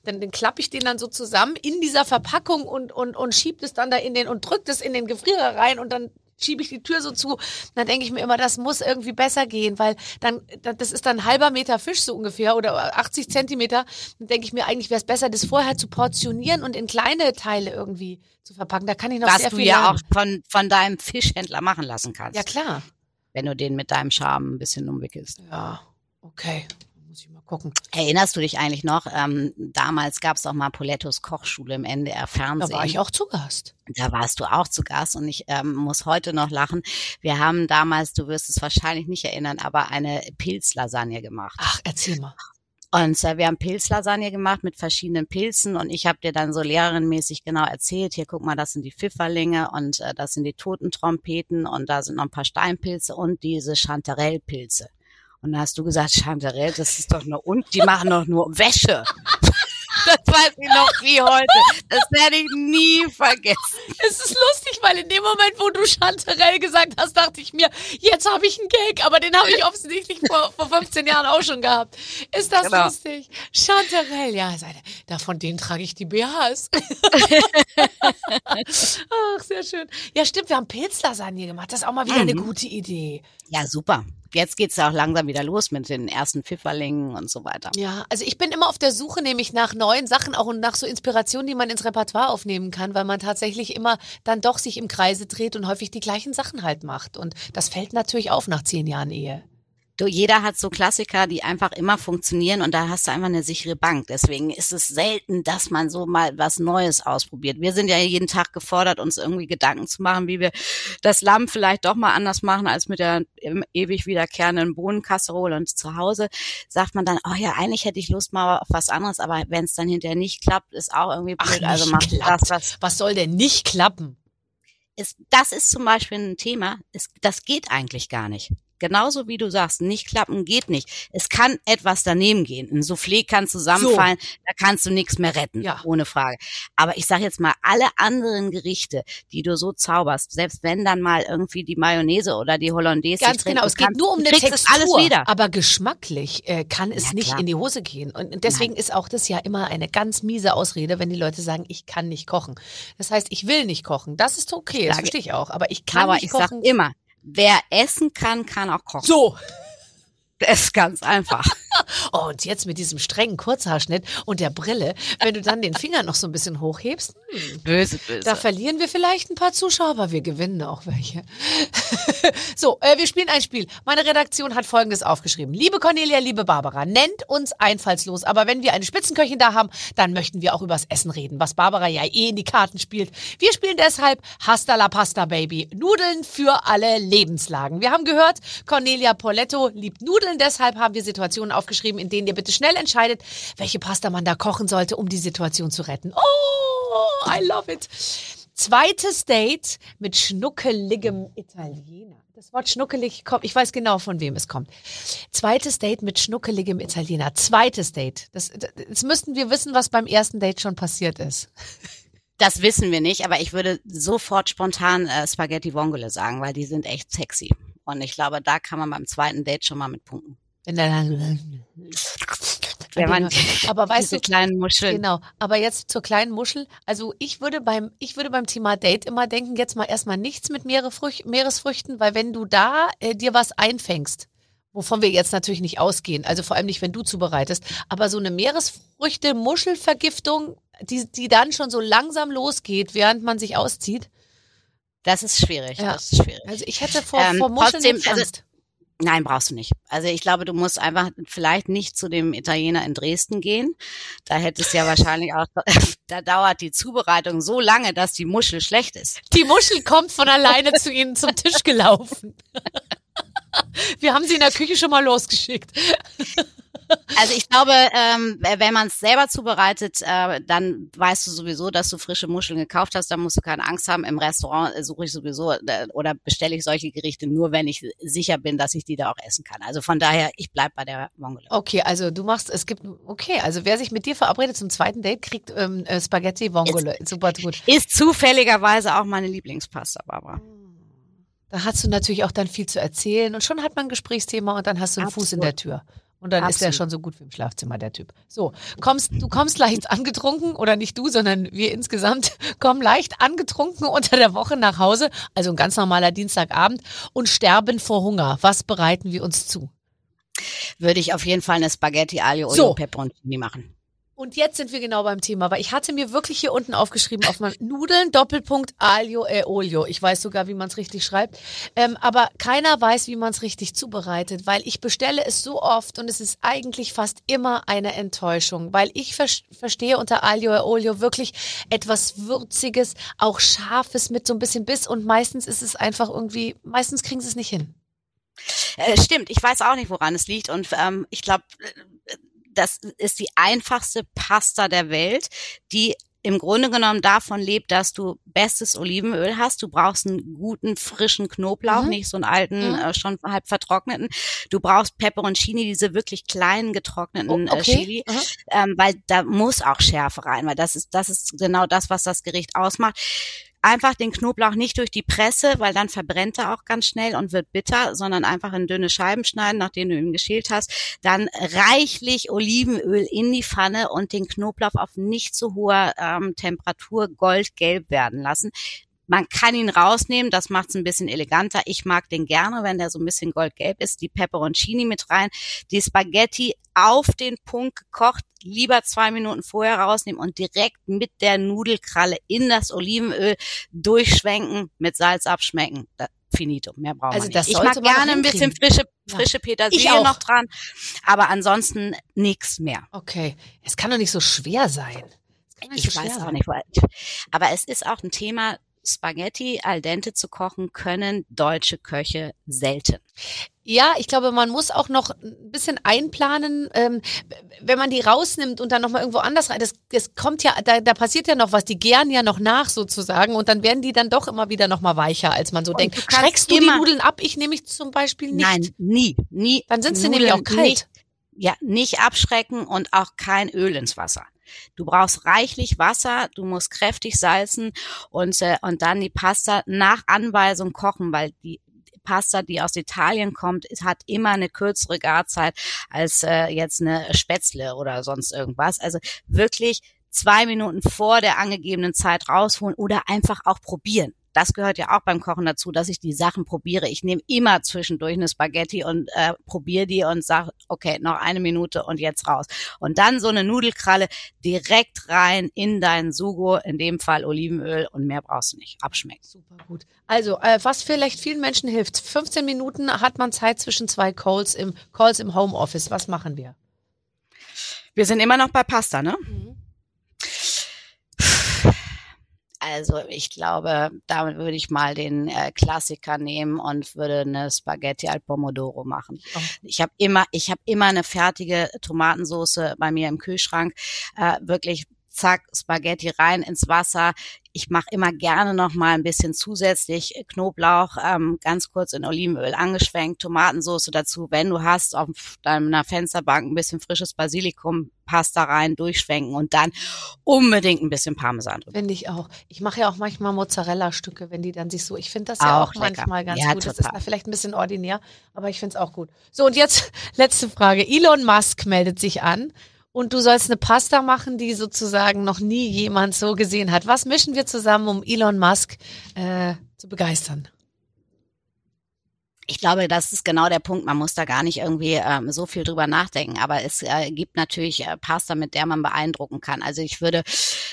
dann, dann klappe ich den dann so zusammen in dieser Verpackung und, und, und schieb es dann da in den und drückt es in den Gefrierer rein und dann schiebe ich die Tür so zu. Dann denke ich mir immer, das muss irgendwie besser gehen, weil dann, das ist dann ein halber Meter Fisch so ungefähr oder 80 Zentimeter. Dann denke ich mir, eigentlich wäre es besser, das vorher zu portionieren und in kleine Teile irgendwie zu verpacken. Da kann ich noch Was sehr du viel ja lernen. auch von, von deinem Fischhändler machen lassen kannst. Ja, klar. Wenn du den mit deinem Charme ein bisschen umwickelst. Ja, okay. Gucken. Erinnerst du dich eigentlich noch? Ähm, damals gab es auch mal Polettos Kochschule im NDR Fernsehen. Da war ich auch zu Gast. Da warst du auch zu Gast und ich ähm, muss heute noch lachen. Wir haben damals, du wirst es wahrscheinlich nicht erinnern, aber eine Pilzlasagne gemacht. Ach, erzähl mal. Und äh, wir haben Pilzlasagne gemacht mit verschiedenen Pilzen und ich habe dir dann so lehrerinmäßig genau erzählt, hier guck mal, das sind die Pfifferlinge und äh, das sind die Totentrompeten und da sind noch ein paar Steinpilze und diese Chanterellpilze. Und da hast du gesagt, Chanterelle, das ist doch nur und die machen doch nur Wäsche. Das weiß ich noch wie heute. Das werde ich nie vergessen. Es ist lustig, weil in dem Moment, wo du Chanterelle gesagt hast, dachte ich mir, jetzt habe ich einen Gag, aber den habe ich offensichtlich vor, vor 15 Jahren auch schon gehabt. Ist das Genau. lustig? Chanterelle, ja, seine, da von denen trage ich die BHs. Ach, sehr schön. Ja, stimmt, wir haben Pilzlasagne gemacht. Das ist auch mal wieder eine Mhm. gute Idee. Ja, super. Jetzt geht's ja auch langsam wieder los mit den ersten Pfifferlingen und so weiter. Ja, also ich bin immer auf der Suche nämlich nach neuen Sachen auch und nach so Inspirationen, die man ins Repertoire aufnehmen kann, weil man tatsächlich immer dann doch sich im Kreise dreht und häufig die gleichen Sachen halt macht. Und das fällt natürlich auf nach zehn Jahren Ehe. Du, jeder hat so Klassiker, die einfach immer funktionieren und da hast du einfach eine sichere Bank. Deswegen ist es selten, dass man so mal was Neues ausprobiert. Wir sind ja jeden Tag gefordert, uns irgendwie Gedanken zu machen, wie wir das Lamm vielleicht doch mal anders machen als mit der ewig wiederkehrenden Bohnenkasserole. Und zu Hause sagt man dann, oh ja, eigentlich hätte ich Lust mal auf was anderes, aber wenn es dann hinterher nicht klappt, ist auch irgendwie Ach, blöd. also nicht mach klappt. das, was Was soll denn nicht klappen? ist, das ist zum Beispiel ein Thema, es, das geht eigentlich gar nicht. Genauso wie du sagst, nicht klappen geht nicht. Es kann etwas daneben gehen. Ein Soufflé kann zusammenfallen, da kannst du nichts mehr retten, Ja. ohne Frage. Aber ich sage jetzt mal, alle anderen Gerichte, die du so zauberst, selbst wenn dann mal irgendwie die Mayonnaise oder die Hollandaise Ganz genau, es geht kannst- nur um eine Textur. alles wieder. Aber geschmacklich äh, kann es Ja, nicht klar. in die Hose gehen. Und deswegen ist auch das ja immer eine ganz miese Ausrede, wenn die Leute sagen, ich kann nicht kochen. Das heißt, ich will nicht kochen. Das ist okay, das verstehe ich auch. Aber ich kann Aber nicht ich sag kochen. immer, wer essen kann, kann auch kochen. so. Das ist ganz einfach. Oh, und jetzt mit diesem strengen Kurzhaarschnitt und der Brille, wenn du dann den Finger noch so ein bisschen hochhebst, hm, Böse, böse. da verlieren wir vielleicht ein paar Zuschauer, aber wir gewinnen auch welche. so, äh, wir spielen ein Spiel. Meine Redaktion hat Folgendes aufgeschrieben. Liebe Cornelia, liebe Barbara, nennt uns einfallslos, aber wenn wir eine Spitzenköchin da haben, dann möchten wir auch übers Essen reden, was Barbara ja eh in die Karten spielt. Wir spielen deshalb Hasta la Pasta, Baby. Nudeln für alle Lebenslagen. Wir haben gehört, Cornelia Poletto liebt Nudeln, deshalb haben wir Situationen aufgeschrieben, in denen ihr bitte schnell entscheidet, welche Pasta man da kochen sollte, um die Situation zu retten. Oh, I love it. Zweites Date mit schnuckeligem Italiener. Das Wort schnuckelig kommt, ich weiß genau, von wem es kommt. Zweites Date mit schnuckeligem Italiener. Zweites Date. Das, das, jetzt müssten wir wissen, was beim ersten Date schon passiert ist. Das wissen wir nicht, aber ich würde sofort spontan äh, Spaghetti Vongole sagen, weil die sind echt sexy. Und ich glaube, da kann man beim zweiten Date schon mal mit punkten. Wenn er dann, Wenn man aber weißt diese du, kleinen Muscheln. Genau, aber jetzt zur kleinen Muschel. Also ich würde beim, ich würde beim Thema Date immer denken, jetzt mal erstmal nichts mit Meeresfrüchten, weil wenn du da äh, dir was einfängst, wovon wir jetzt natürlich nicht ausgehen, also vor allem nicht, wenn du zubereitest, aber so eine Meeresfrüchte-Muschelvergiftung, die, die dann schon so langsam losgeht, während man sich auszieht. Das ist schwierig. Ja. Das ist schwierig. Also ich hätte vor, Ähm, vor Muscheln trotzdem, jetzt also- Angst. Nein, brauchst du nicht. Also ich glaube, du musst einfach vielleicht nicht zu dem Italiener in Dresden gehen. Da hättest du ja wahrscheinlich auch, da dauert die Zubereitung so lange, dass die Muschel schlecht ist. Die Muschel kommt von alleine zu ihnen zum Tisch gelaufen. Wir haben sie in der Küche schon mal losgeschickt. Also ich glaube, ähm, wenn man es selber zubereitet, äh, dann weißt du sowieso, dass du frische Muscheln gekauft hast. Dann musst du keine Angst haben. Im Restaurant äh, suche ich sowieso äh, oder bestelle ich solche Gerichte nur, wenn ich sicher bin, dass ich die da auch essen kann. Also von daher, ich bleib bei der Vongole. Okay, also du machst, es gibt, okay, also wer sich mit dir verabredet zum zweiten Date, kriegt ähm, äh, Spaghetti Vongole. Super gut. Ist zufälligerweise auch meine Lieblingspasta, Barbara. Da hast du natürlich auch dann viel zu erzählen und schon hat man ein Gesprächsthema und dann hast du einen Fuß in Absolut. der Tür. Und dann ist er Absolut. schon so gut wie im Schlafzimmer, der Typ. So, kommst, du kommst leicht angetrunken, oder nicht du, sondern wir insgesamt kommen leicht angetrunken unter der Woche nach Hause, also ein ganz normaler Dienstagabend, und sterben vor Hunger. Was bereiten wir uns zu? Würde ich auf jeden Fall eine Spaghetti Aglio So. Peperoncini machen. Und jetzt sind wir genau beim Thema, weil ich hatte mir wirklich hier unten aufgeschrieben auf meinem Nudeln Doppelpunkt Aglio e Olio. Ich weiß sogar, wie man es richtig schreibt. Ähm, aber keiner weiß, wie man es richtig zubereitet, weil ich bestelle es so oft und es ist eigentlich fast immer eine Enttäuschung, weil ich ver verstehe unter Aglio e Olio wirklich etwas Würziges, auch Scharfes mit so ein bisschen Biss und meistens ist es einfach irgendwie, meistens kriegen sie es nicht hin. Äh, stimmt, ich weiß auch nicht, woran es liegt. Und ähm, ich glaube, das ist die einfachste Pasta der Welt, die im Grunde genommen davon lebt, dass du bestes Olivenöl hast. Du brauchst einen guten, frischen Knoblauch, Mhm. nicht so einen alten, Mhm. äh, schon halb vertrockneten. Du brauchst Peperoncini, diese wirklich kleinen getrockneten Oh, äh, okay. Chili, Mhm. ähm, weil da muss auch Schärfe rein, weil das ist, das ist genau das, was das Gericht ausmacht. Einfach den Knoblauch nicht durch die Presse, weil dann verbrennt er auch ganz schnell und wird bitter, sondern einfach in dünne Scheiben schneiden, nachdem du ihn geschält hast. Dann reichlich Olivenöl in die Pfanne und den Knoblauch auf nicht zu hoher ähm, Temperatur goldgelb werden lassen. Man kann ihn rausnehmen, das macht es ein bisschen eleganter. Ich mag den gerne, wenn der so ein bisschen goldgelb ist. Die Peperoncini mit rein, die Spaghetti auf den Punkt gekocht, lieber zwei Minuten vorher rausnehmen und direkt mit der Nudelkralle in das Olivenöl durchschwenken, mit Salz abschmecken. Da, finito, mehr brauchen Also wir das nicht. Ich mag gerne ein bisschen frische, Ja. frische Ich Petersilie noch dran, aber ansonsten nichts mehr. Okay, es kann doch nicht so schwer sein. Ich so weiß auch nicht, aber es ist auch ein Thema, Spaghetti al dente zu kochen können deutsche Köche selten. Ja, ich glaube, man muss auch noch ein bisschen einplanen, ähm, wenn man die rausnimmt und dann nochmal irgendwo anders rein. Das, das kommt ja, da, da passiert ja noch was, die gären ja noch nach sozusagen und dann werden die dann doch immer wieder nochmal weicher, als man so denkt. du Schreckst du die Nudeln ab? Ich nehme mich zum Beispiel nicht. Nein, nie, nie. Dann sind sie nämlich auch kalt. Nicht, ja, nicht abschrecken und auch kein Öl ins Wasser. Du brauchst reichlich Wasser, du musst kräftig salzen und, äh, und dann die Pasta nach Anweisung kochen, weil die Pasta, die aus Italien kommt, hat immer eine kürzere Garzeit als äh, jetzt eine Spätzle oder sonst irgendwas. Also wirklich zwei Minuten vor der angegebenen Zeit rausholen oder einfach auch probieren. Das gehört ja auch beim Kochen dazu, dass ich die Sachen probiere. Ich nehme immer zwischendurch eine Spaghetti und äh, probiere die und sage, okay, noch eine Minute und jetzt raus. Und dann so eine Nudelkralle direkt rein in deinen Sugo, in dem Fall Olivenöl und mehr brauchst du nicht. Abschmecken. Super gut. Also, äh, was vielleicht vielen Menschen hilft. 15 Minuten hat man Zeit zwischen zwei Calls im, Calls im Homeoffice. Was machen wir? Wir sind immer noch bei Pasta, ne? Also ich glaube, damit würde ich mal den äh, Klassiker nehmen und würde eine Spaghetti al Pomodoro machen. Oh. Ich habe immer, ich habe immer eine fertige Tomatensauce bei mir im Kühlschrank. Äh, wirklich zack, Spaghetti rein ins Wasser. Ich mache immer gerne noch mal ein bisschen zusätzlich Knoblauch, ähm, ganz kurz in Olivenöl angeschwenkt, Tomatensauce dazu. Wenn du hast, auf deiner Fensterbank ein bisschen frisches Basilikum, Pasta rein, durchschwenken und dann unbedingt ein bisschen Parmesan drüber. Finde ich auch. Ich mache ja auch manchmal Mozzarella-Stücke, wenn die dann sich so. Ich finde das ja auch, Auch manchmal ganz Ja, gut. Das total. ist vielleicht ein bisschen ordinär, aber ich finde es auch gut. So, und jetzt letzte Frage. Elon Musk meldet sich an und du sollst eine Pasta machen, die sozusagen noch nie jemand so gesehen hat. Was mischen wir zusammen, um Elon Musk äh, zu begeistern? Ich glaube, das ist genau der Punkt. Man muss da gar nicht irgendwie ähm, so viel drüber nachdenken. Aber es äh, gibt natürlich äh, Pasta, mit der man beeindrucken kann. Also ich würde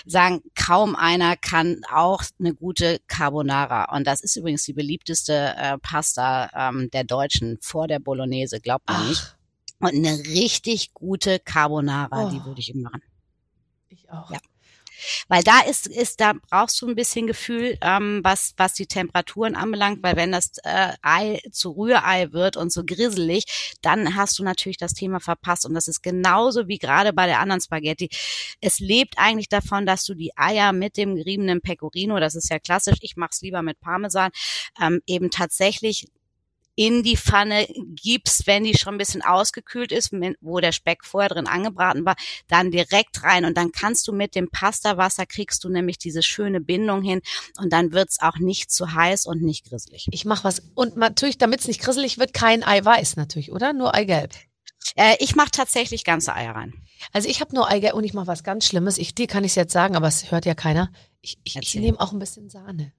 sagen, kaum einer kann auch eine gute Carbonara. Und das ist übrigens die beliebteste äh, Pasta ähm, der Deutschen vor der Bolognese, glaubt man nicht. Und eine richtig gute Carbonara, Oh. die würde ich ihm machen. Ich auch. Ja. Weil da ist, ist, da brauchst du ein bisschen Gefühl, ähm, was, was die Temperaturen anbelangt, weil wenn das äh, Ei zu Rührei wird und so grisselig, dann hast du natürlich das Thema verpasst. Und das ist genauso wie gerade bei der anderen Spaghetti. Es lebt eigentlich davon, dass du die Eier mit dem geriebenen Pecorino, das ist ja klassisch, ich mache es lieber mit Parmesan, ähm, eben tatsächlich in die Pfanne gibst, wenn die schon ein bisschen ausgekühlt ist, wo der Speck vorher drin angebraten war, dann direkt rein und dann kannst du mit dem Pastawasser kriegst du nämlich diese schöne Bindung hin und dann wird's auch nicht zu heiß und nicht grisselig. Ich mache was. Und natürlich, damit es nicht grisselig wird, kein Eiweiß natürlich, oder? Nur Eigelb. Äh, ich mache tatsächlich ganze Eier rein. Also ich habe nur Eigelb und ich mache was ganz Schlimmes. Ich, dir kann ich es jetzt sagen, aber es hört ja keiner. Ich, ich, ich nehme auch ein bisschen Sahne.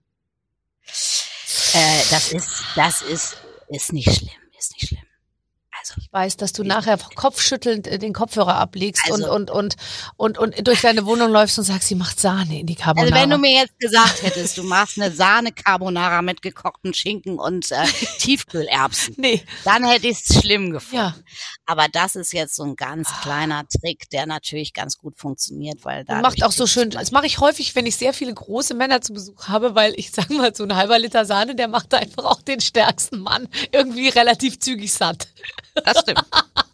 Äh, das ist, das ist, ist nicht schlimm, ist nicht schlimm. Ich weiß, dass du nachher kopfschüttelnd äh, den Kopfhörer ablegst also, und, und, und, und, und durch deine Wohnung läufst und sagst, sie macht Sahne in die Carbonara. Also wenn du mir jetzt gesagt hättest, du machst eine Sahne-Carbonara mit gekochten Schinken und äh, Tiefkühlerbsen, nee. dann hätte ich es schlimm gefunden. Ja. Aber das ist jetzt so ein ganz kleiner Trick, der natürlich ganz gut funktioniert, weil da macht auch so schön. Das mache ich häufig, wenn ich sehr viele große Männer zu Besuch habe, weil ich sag mal, so ein halber Liter Sahne, der macht einfach auch den stärksten Mann irgendwie relativ zügig satt. Das stimmt.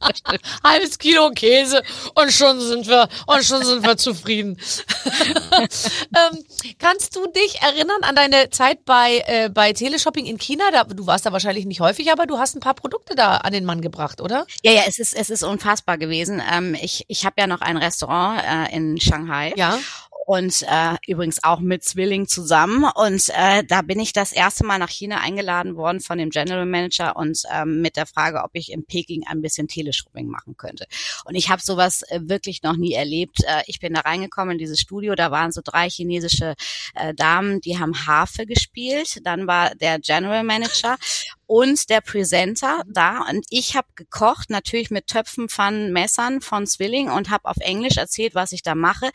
Das stimmt. Halbes Kilo Käse und schon sind wir und schon sind wir zufrieden. ähm, kannst du dich erinnern an deine Zeit bei äh, bei Teleshopping in China? Da, du warst da wahrscheinlich nicht häufig, aber du hast ein paar Produkte da an den Mann gebracht, oder? Ja, ja, es ist es ist unfassbar gewesen. Ähm, ich ich habe ja noch ein Restaurant äh, in Shanghai. Ja und äh, übrigens auch mit Zwilling zusammen. Und äh, da bin ich das erste Mal nach China eingeladen worden von dem General Manager und ähm, mit der Frage, ob ich in Peking ein bisschen Teleshopping machen könnte. Und ich habe sowas äh, wirklich noch nie erlebt. Äh, ich bin da reingekommen in dieses Studio, da waren so drei chinesische äh, Damen, die haben Harfe gespielt. Dann war der General Manager und der Presenter da und ich habe gekocht, natürlich mit Töpfen, Pfannen, Messern von Zwilling und habe auf Englisch erzählt, was ich da mache.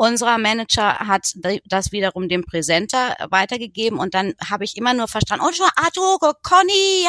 Unserer Manager hat das wiederum dem Präsenter weitergegeben und dann habe ich immer nur verstanden, oh, Atu, Conny,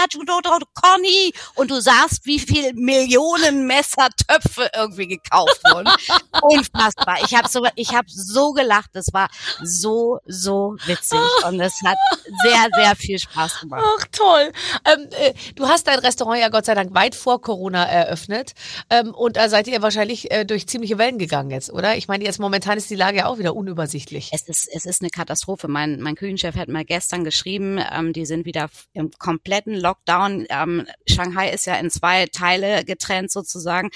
Conny und du sahst, wie viel Millionen Messertöpfe irgendwie gekauft wurden. Unfassbar. Ich habe so, ich habe so gelacht. Das war so, so witzig und es hat sehr, sehr viel Spaß gemacht. Ach toll. Ähm, äh, du hast dein Restaurant ja Gott sei Dank weit vor Corona eröffnet ähm, und da seid ihr wahrscheinlich äh, durch ziemliche Wellen gegangen jetzt, oder? Ich meine, jetzt momentan ist die Lage ja auch wieder unübersichtlich. Es ist, es ist eine Katastrophe. Mein, mein Küchenchef hat mal gestern geschrieben, ähm, die sind wieder im kompletten Lockdown. Ähm, Shanghai ist ja in zwei Teile getrennt sozusagen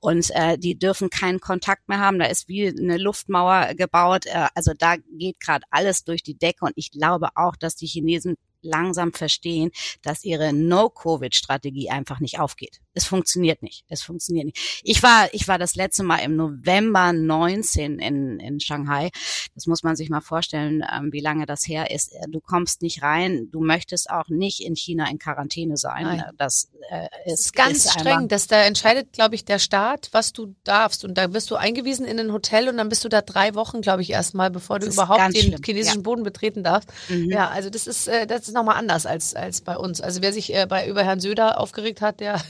und äh, die dürfen keinen Kontakt mehr haben. Da ist wie eine Luftmauer gebaut. Äh, also da geht gerade alles durch die Decke und ich glaube auch, dass die Chinesen langsam verstehen, dass ihre No-Covid-Strategie einfach nicht aufgeht. Es funktioniert nicht. Es funktioniert nicht. Ich war, ich war das letzte Mal im November 19 in, in Shanghai. Das muss man sich mal vorstellen, ähm, wie lange das her ist. Du kommst nicht rein. Du möchtest auch nicht in China in Quarantäne sein. Nein. Das, äh, ist, das ist ganz ist streng. Das da entscheidet, glaube ich, der Staat, was du darfst. Und da wirst du eingewiesen in ein Hotel und dann bist du da drei Wochen, glaube ich, erstmal, bevor du überhaupt den schlimm. chinesischen ja. Boden betreten darfst. Mhm. Ja, also das ist, äh, das ist nochmal anders als, als bei uns. Also wer sich äh, bei über Herrn Söder aufgeregt hat, der,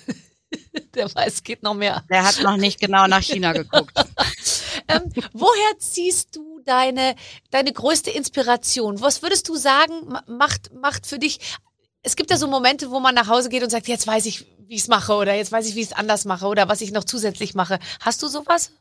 der weiß, geht noch mehr. Der hat noch nicht genau nach China geguckt. ähm, woher ziehst du deine, deine größte Inspiration? Was würdest du sagen, macht, macht für dich es gibt ja so Momente, wo man nach Hause geht und sagt, jetzt weiß ich, wie ich es mache oder jetzt weiß ich, wie ich es anders mache oder was ich noch zusätzlich mache. Hast du sowas?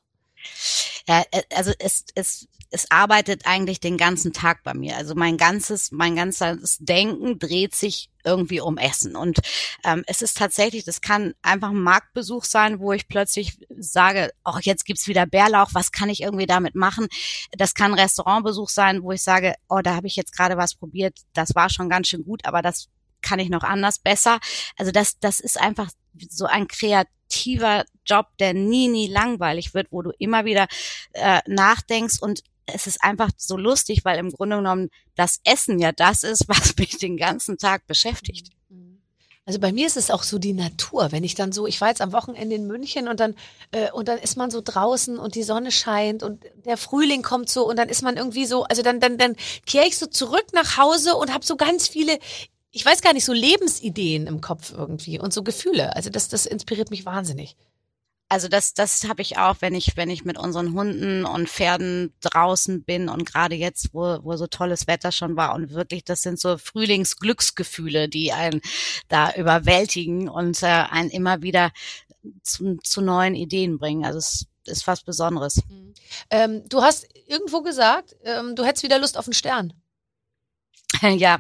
Ja, äh, also es, es, es arbeitet eigentlich den ganzen Tag bei mir. Also mein ganzes, mein ganzes Denken dreht sich irgendwie um Essen. Und ähm, es ist tatsächlich, das kann einfach ein Marktbesuch sein, wo ich plötzlich sage, oh, jetzt gibt's wieder Bärlauch, was kann ich irgendwie damit machen? Das kann ein Restaurantbesuch sein, wo ich sage, oh, da habe ich jetzt gerade was probiert, das war schon ganz schön gut, aber das kann ich noch anders besser. Also das, das ist einfach so ein kreativer Job, der nie, nie langweilig wird, wo du immer wieder äh, nachdenkst und es ist einfach so lustig, weil im Grunde genommen das Essen ja das ist, was mich den ganzen Tag beschäftigt. Also bei mir ist es auch so die Natur, wenn ich dann so, ich war jetzt am Wochenende in München und dann äh, und dann ist man so draußen und die Sonne scheint und der Frühling kommt so und dann ist man irgendwie so, also dann dann dann kehre ich so zurück nach Hause und habe so ganz viele ich weiß gar nicht, so Lebensideen im Kopf irgendwie und so Gefühle. Also das, das inspiriert mich wahnsinnig. Also das, das habe ich auch, wenn ich, wenn ich mit unseren Hunden und Pferden draußen bin und gerade jetzt, wo, wo so tolles Wetter schon war und wirklich, das sind so Frühlingsglücksgefühle, die einen da überwältigen und äh, einen immer wieder zu, zu neuen Ideen bringen. Also es ist was Besonderes. Mhm. Ähm, du hast irgendwo gesagt, ähm, du hättest wieder Lust auf einen Stern. ja,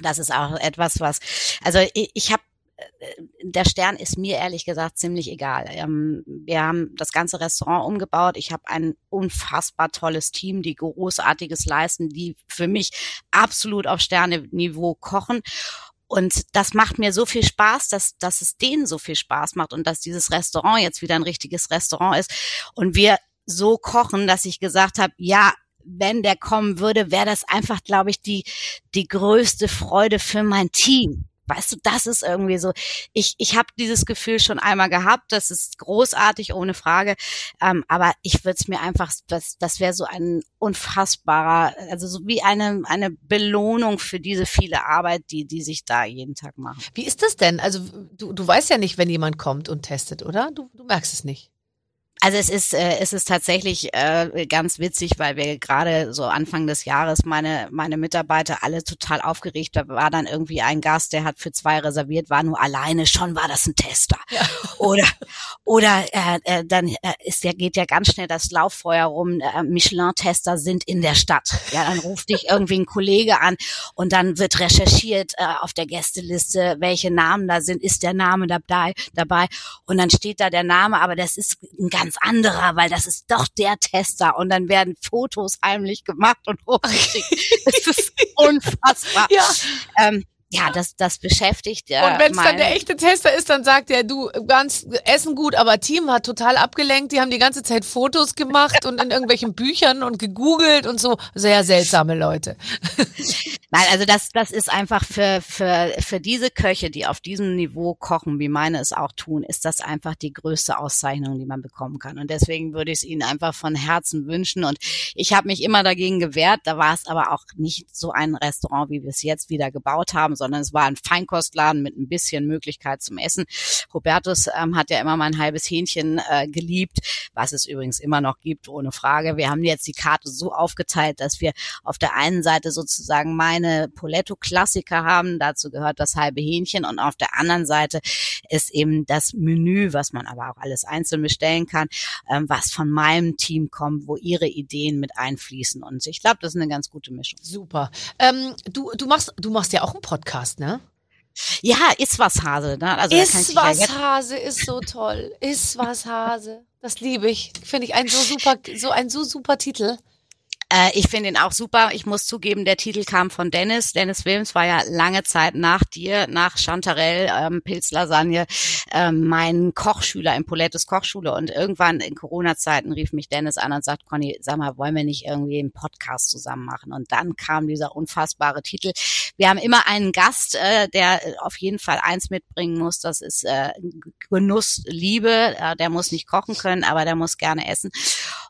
das ist auch etwas, was, also ich, ich habe der Stern ist mir ehrlich gesagt ziemlich egal. Ähm, wir haben das ganze Restaurant umgebaut. Ich habe ein unfassbar tolles Team, die großartiges leisten, die für mich absolut auf Sterneniveau kochen. und das macht mir so viel Spaß, dass, dass es denen so viel Spaß macht und dass dieses Restaurant jetzt wieder ein richtiges Restaurant ist und wir so kochen, dass ich gesagt habe, ja, wenn der kommen würde, wäre das einfach, glaube ich, die, die größte Freude für mein Team. Weißt du, das ist irgendwie so. Ich, ich habe dieses Gefühl schon einmal gehabt. Das ist großartig, ohne Frage. Ähm, aber ich würde es mir einfach, das, das wäre so ein unfassbarer, also so wie eine, eine Belohnung für diese viele Arbeit, die, die sich da jeden Tag machen. Wie ist das denn? Also du, du weißt ja nicht, wenn jemand kommt und testet, oder? Du, du merkst es nicht. Also es ist, äh, es ist tatsächlich äh, ganz witzig, weil wir gerade so Anfang des Jahres meine, meine Mitarbeiter alle total aufgeregt. Da war dann irgendwie ein Gast, der hat für zwei reserviert, war nur alleine, schon war das ein Tester. Ja. Oder, oder äh, äh, dann äh, ist ja, geht ja ganz schnell das Lauffeuer rum, äh, Michelin-Tester sind in der Stadt. Ja, dann ruft dich irgendwie ein Kollege an und dann wird recherchiert äh, auf der Gästeliste, welche Namen da sind, ist der Name dabei, dabei. Und dann steht da der Name, aber das ist ein ganz ganz anderer, weil das ist doch der Tester und dann werden Fotos heimlich gemacht und hochgeschickt. das ist unfassbar. Ja. Ähm, ja, das, das beschäftigt. Äh, und wenn es dann der echte Tester ist, dann sagt er, du, ganz Essen gut, aber Team hat total abgelenkt. Die haben die ganze Zeit Fotos gemacht und in irgendwelchen Büchern und gegoogelt und so. Sehr seltsame Leute. Nein, also das, das ist einfach für, für, für diese Köche, die auf diesem Niveau kochen, wie meine es auch tun, ist das einfach die größte Auszeichnung, die man bekommen kann. Und deswegen würde ich es ihnen einfach von Herzen wünschen. Und ich habe mich immer dagegen gewehrt. Da war es aber auch nicht so ein Restaurant, wie wir es jetzt wieder gebaut haben, sondern es war ein Feinkostladen mit ein bisschen Möglichkeit zum Essen. Hubertus ähm, hat ja immer mein halbes Hähnchen äh, geliebt, was es übrigens immer noch gibt, ohne Frage. Wir haben jetzt die Karte so aufgeteilt, dass wir auf der einen Seite sozusagen meine Poletto-Klassiker haben. Dazu gehört das halbe Hähnchen und auf der anderen Seite ist eben das Menü, was man aber auch alles einzeln bestellen kann, ähm, was von meinem Team kommt, wo ihre Ideen mit einfließen. Und ich glaube, das ist eine ganz gute Mischung. Super. Ähm, du, du machst, du machst ja auch einen Podcast. Podcast, ne? Ja, ist was Hase. Ne? Also ist was ja Hase ist so toll. Ist was Hase. Das liebe ich. Finde ich ein so super, so ein so super Titel. Äh, ich finde ihn auch super. Ich muss zugeben, der Titel kam von Dennis. Dennis Wilms war ja lange Zeit nach dir, nach Chantarelle, ähm, Pilzlasagne, ähm, mein Kochschüler in Polettes Kochschule. Und irgendwann in Corona-Zeiten rief mich Dennis an und sagt, Conny, sag mal, wollen wir nicht irgendwie einen Podcast zusammen machen? Und dann kam dieser unfassbare Titel. Wir haben immer einen Gast, äh, der auf jeden Fall eins mitbringen muss. Das ist äh, Genuss, Liebe. Äh, der muss nicht kochen können, aber der muss gerne essen.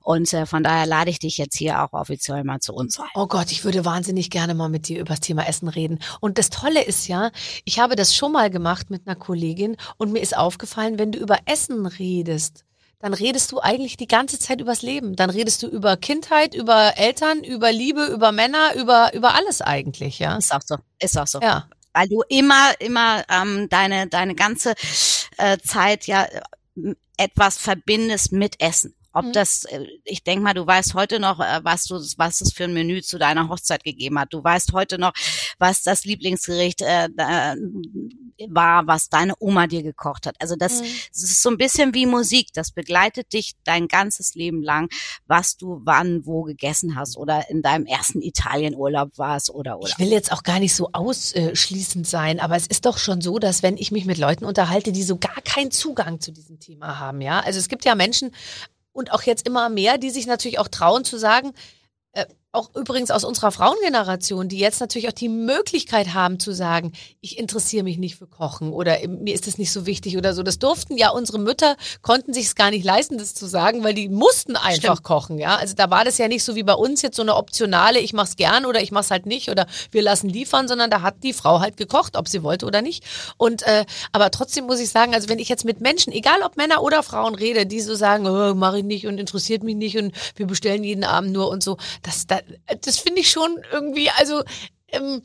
Und äh, von daher lade ich dich jetzt hier auch offiziell mal zu uns ein. Oh Gott, ich würde wahnsinnig gerne mal mit dir über das Thema Essen reden. Und das Tolle ist ja, ich habe das schon mal gemacht mit einer Kollegin und mir ist aufgefallen, wenn du über Essen redest, dann redest du eigentlich die ganze Zeit übers Leben. Dann redest du über Kindheit, über Eltern, über Liebe, über Männer, über, über alles eigentlich, ja. Ist auch so. Ist auch so. Ja. Weil du immer, immer ähm, deine, deine ganze äh, Zeit ja äh, etwas verbindest mit Essen. Ob mhm. das, äh, ich denke mal, du weißt heute noch, äh, was du, was es für ein Menü zu deiner Hochzeit gegeben hat. Du weißt heute noch, was das Lieblingsgericht äh, war, was deine Oma dir gekocht hat. Also das, mhm. das ist so ein bisschen wie Musik. Das begleitet dich dein ganzes Leben lang, was du wann, wo gegessen hast oder in deinem ersten Italienurlaub warst oder oder. Ich will jetzt auch gar nicht so ausschließend sein, aber es ist doch schon so, dass wenn ich mich mit Leuten unterhalte, die so gar keinen Zugang zu diesem Thema haben, ja. Also es gibt ja Menschen, und auch jetzt immer mehr, die sich natürlich auch trauen zu sagen, auch übrigens aus unserer Frauengeneration, die jetzt natürlich auch die Möglichkeit haben zu sagen, ich interessiere mich nicht für Kochen oder mir ist das nicht so wichtig oder so. Das durften ja unsere Mütter, konnten sich es gar nicht leisten, das zu sagen, weil die mussten einfach Stimmt. kochen, ja. Also da war das ja nicht so wie bei uns jetzt so eine optionale, ich mach's gern oder ich mach's halt nicht oder wir lassen liefern, sondern da hat die Frau halt gekocht, ob sie wollte oder nicht. Und äh, aber trotzdem muss ich sagen, also wenn ich jetzt mit Menschen, egal ob Männer oder Frauen rede, die so sagen, oh, mache ich nicht und interessiert mich nicht und wir bestellen jeden Abend nur und so, das, das das finde ich schon irgendwie, also ähm,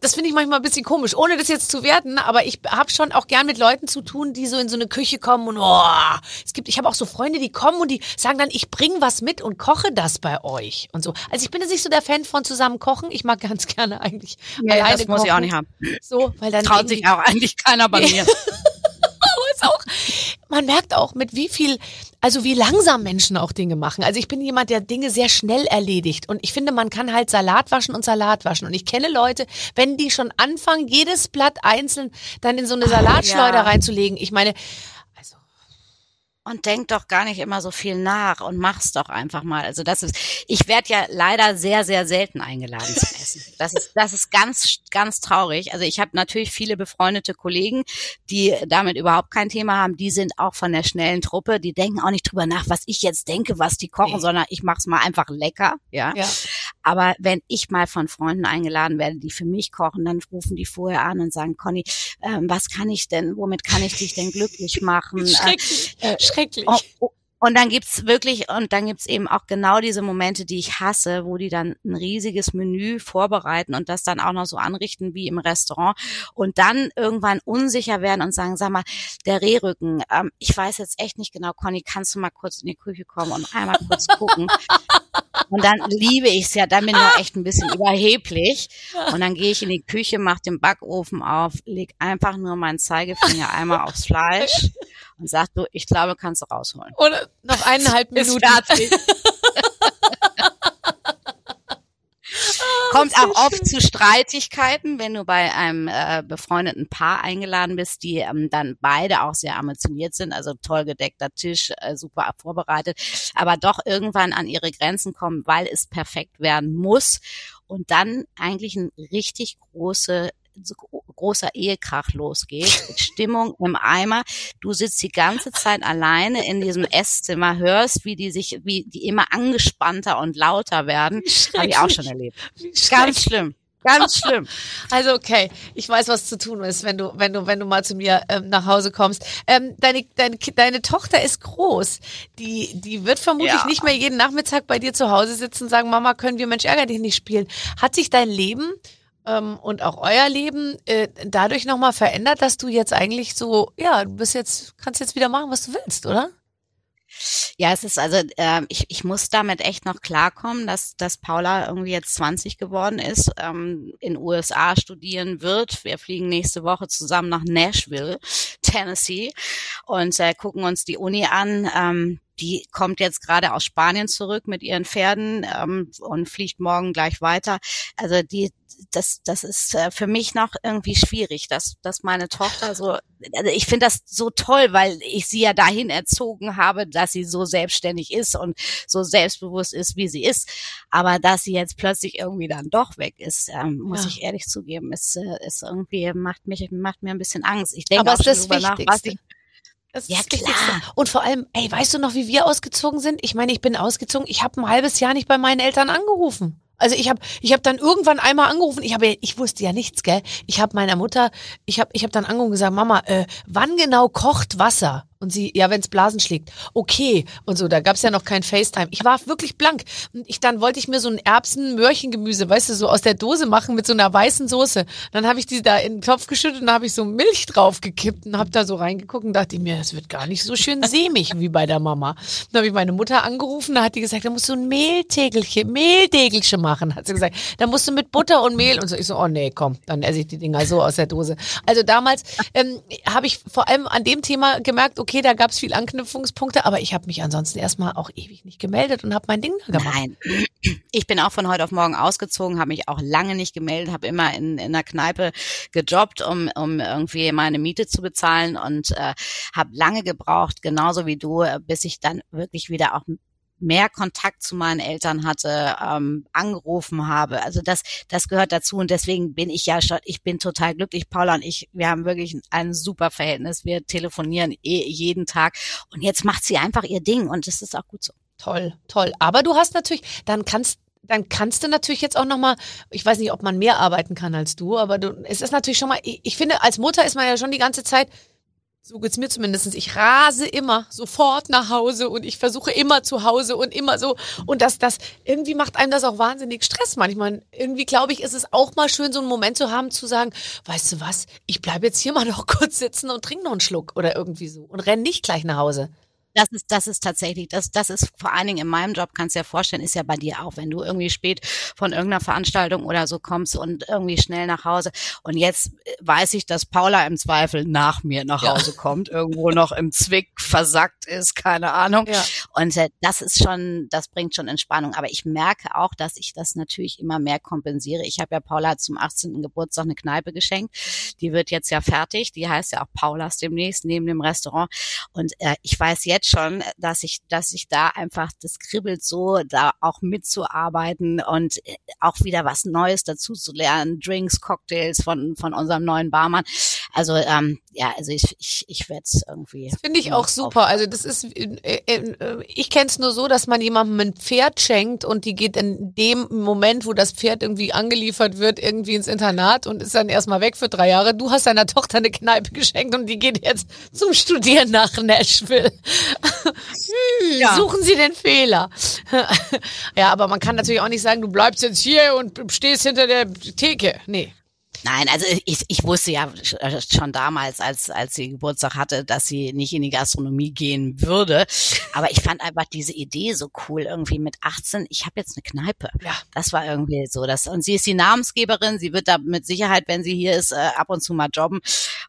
das finde ich manchmal ein bisschen komisch, ohne das jetzt zu werten, aber ich habe schon auch gern mit Leuten zu tun, die so in so eine Küche kommen und oh, es gibt, ich habe auch so Freunde, die kommen und die sagen dann, ich bringe was mit und koche das bei euch und so. Also ich bin jetzt nicht so der Fan von zusammen kochen, ich mag ganz gerne eigentlich ja, alleine das muss kochen. ich auch nicht haben. So, weil dann traut sich auch eigentlich keiner bei mir. Ist auch man merkt auch, mit wie viel, also wie langsam Menschen auch Dinge machen. Also ich bin jemand, der Dinge sehr schnell erledigt. Und ich finde, man kann halt Salat waschen und Salat waschen. Und ich kenne Leute, wenn die schon anfangen, jedes Blatt einzeln dann in so eine Salatschleuder ja. reinzulegen. Ich meine, und denk doch gar nicht immer so viel nach und mach's doch einfach mal. Also das ist, ich werde ja leider sehr, sehr selten eingeladen zum Essen. Das ist, das ist ganz, ganz traurig. Also ich habe natürlich viele befreundete Kollegen, die damit überhaupt kein Thema haben. Die sind auch von der schnellen Truppe. Die denken auch nicht drüber nach, was ich jetzt denke, was die kochen, nee. sondern ich mach's mal einfach lecker. Ja? ja. Aber wenn ich mal von Freunden eingeladen werde, die für mich kochen, dann rufen die vorher an und sagen, Conny, ähm, was kann ich denn, womit kann ich dich denn glücklich machen? Schrecklich. Äh, schrecklich. Oh, oh. Und dann gibt's wirklich, und dann gibt's eben auch genau diese Momente, die ich hasse, wo die dann ein riesiges Menü vorbereiten und das dann auch noch so anrichten wie im Restaurant und dann irgendwann unsicher werden und sagen, sag mal, der Rehrücken, ähm, ich weiß jetzt echt nicht genau, Conny, kannst du mal kurz in die Küche kommen und einmal kurz gucken? und dann liebe ich's ja, dann bin ich echt ein bisschen überheblich. Und dann gehe ich in die Küche, mach den Backofen auf, leg einfach nur meinen Zeigefinger einmal aufs Fleisch und sag du, ich glaube, kannst du rausholen. Oder noch eineinhalb Minuten. Kommt auch oft zu Streitigkeiten, wenn du bei einem äh, befreundeten Paar eingeladen bist, die ähm, dann beide auch sehr ambitioniert sind, also toll gedeckter Tisch, äh, super vorbereitet, aber doch irgendwann an ihre Grenzen kommen, weil es perfekt werden muss und dann eigentlich ein richtig große großer Ehekrach losgeht, Stimmung im Eimer. Du sitzt die ganze Zeit alleine in diesem Esszimmer, hörst, wie die sich, wie die immer angespannter und lauter werden. Habe ich auch schon erlebt. Ganz schlimm. Ganz schlimm. Also okay, ich weiß, was zu tun ist, wenn du, wenn du, wenn du mal zu mir ähm, nach Hause kommst. Ähm, deine, deine, deine Tochter ist groß. Die, die wird vermutlich ja. nicht mehr jeden Nachmittag bei dir zu Hause sitzen und sagen, Mama, können wir Mensch ärger dich nicht spielen. Hat sich dein Leben ähm, und auch euer Leben äh, dadurch nochmal verändert, dass du jetzt eigentlich so, ja, du bist jetzt, kannst jetzt wieder machen, was du willst, oder? Ja, es ist also, äh, ich, ich muss damit echt noch klarkommen, dass, dass Paula irgendwie jetzt 20 geworden ist, ähm, in USA studieren wird. Wir fliegen nächste Woche zusammen nach Nashville, Tennessee und äh, gucken uns die Uni an. Ähm, die kommt jetzt gerade aus Spanien zurück mit ihren Pferden ähm, und fliegt morgen gleich weiter. Also die, das, das ist äh, für mich noch irgendwie schwierig, dass, dass meine Tochter so, also ich finde das so toll, weil ich sie ja dahin erzogen habe, dass sie so selbstständig ist und so selbstbewusst ist, wie sie ist. Aber dass sie jetzt plötzlich irgendwie dann doch weg ist, ähm, muss ja. ich ehrlich zugeben, ist, äh, ist irgendwie macht mich macht mir ein bisschen Angst. Ich denke auch schon darüber nach, was ich das ja, klar. Und vor allem, ey, weißt du noch, wie wir ausgezogen sind? Ich meine, ich bin ausgezogen. Ich habe ein halbes Jahr nicht bei meinen Eltern angerufen. Also ich habe ich hab dann irgendwann einmal angerufen, ich habe ich wusste ja nichts, gell? Ich habe meiner Mutter, ich habe ich hab dann angerufen und gesagt, Mama, äh, wann genau kocht Wasser? Und sie, ja, wenn es Blasen schlägt, okay. Und so, da gab's ja noch kein FaceTime. Ich war wirklich blank. Und ich dann wollte ich mir so ein Erbsen-Möhrchengemüse, weißt du, so aus der Dose machen mit so einer weißen Soße. Dann habe ich die da in den Topf geschüttet und habe ich so Milch draufgekippt und habe da so reingeguckt und dachte mir, das wird gar nicht so schön sämig wie bei der Mama. Dann habe ich meine Mutter angerufen, da hat die gesagt, da musst du ein Mehltegelchen, Mehldegelchen machen, hat sie gesagt. Da musst du mit Butter und Mehl und so. Ich so, oh nee, komm, dann esse ich die Dinger so aus der Dose. Also damals ähm, habe ich vor allem an dem Thema gemerkt, okay, da gab es viel Anknüpfungspunkte, aber ich habe mich ansonsten erstmal auch ewig nicht gemeldet und habe mein Ding gemacht. Nein, ich bin auch von heute auf morgen ausgezogen, habe mich auch lange nicht gemeldet, habe immer in, in der Kneipe gejobbt, um, um irgendwie meine Miete zu bezahlen und äh, habe lange gebraucht, genauso wie du, bis ich dann wirklich wieder auch mehr Kontakt zu meinen Eltern hatte, ähm, angerufen habe. Also das, das gehört dazu und deswegen bin ich ja schon, ich bin total glücklich. Paula und ich, wir haben wirklich ein super Verhältnis. Wir telefonieren eh jeden Tag und jetzt macht sie einfach ihr Ding und das ist auch gut so. Toll, toll. Aber du hast natürlich, dann kannst dann kannst du natürlich jetzt auch noch mal, ich weiß nicht, ob man mehr arbeiten kann als du, aber du, es ist natürlich schon mal, ich, ich finde, als Mutter ist man ja schon die ganze Zeit so geht's mir zumindest. Ich rase immer sofort nach Hause und ich versuche immer zu Hause und immer so. Und das, das, irgendwie macht einem das auch wahnsinnig Stress manchmal. Irgendwie glaube ich, ist es auch mal schön, so einen Moment zu haben, zu sagen, weißt du was, ich bleibe jetzt hier mal noch kurz sitzen und trinke noch einen Schluck oder irgendwie so und renn nicht gleich nach Hause. Das ist, das ist tatsächlich, das, das ist vor allen Dingen in meinem Job, kannst du dir vorstellen, ist ja bei dir auch, wenn du irgendwie spät von irgendeiner Veranstaltung oder so kommst und irgendwie schnell nach Hause. Und jetzt weiß ich, dass Paula im Zweifel nach mir nach Hause ja. kommt, irgendwo noch im Zwick versackt ist, keine Ahnung. Ja. Und äh, das ist schon, das bringt schon Entspannung. Aber ich merke auch, dass ich das natürlich immer mehr kompensiere. Ich habe ja Paula zum 18. Geburtstag eine Kneipe geschenkt. Die wird jetzt ja fertig. Die heißt ja auch Paulas demnächst neben dem Restaurant. Und äh, ich weiß jetzt schon, dass ich, dass ich da einfach, das kribbelt so, da auch mitzuarbeiten und äh, auch wieder was Neues dazu zu lernen. Drinks, Cocktails von, von unserem neuen Barmann. Also ähm, ja, also ich, ich, ich werde es irgendwie. Das finde ich auch super. Also das ist, äh, äh, ich kenne es nur so, dass man jemandem ein Pferd schenkt und die geht in dem Moment, wo das Pferd irgendwie angeliefert wird, irgendwie ins Internat und ist dann erstmal weg für drei Jahre. Du hast deiner Tochter eine Kneipe geschenkt und die geht jetzt zum Studieren nach Nashville. hm, ja. Suchen Sie den Fehler. ja, aber man kann natürlich auch nicht sagen, du bleibst jetzt hier und stehst hinter der Theke. Nee. Nein, also ich, ich wusste ja äh, schon damals, als, als sie Geburtstag hatte, dass sie nicht in die Gastronomie gehen würde. Aber ich fand einfach diese Idee so cool, irgendwie mit 18, ich habe jetzt eine Kneipe. Ja. Das war irgendwie so. Das, und sie ist die Namensgeberin, sie wird da mit Sicherheit, wenn sie hier ist, äh, ab und zu mal jobben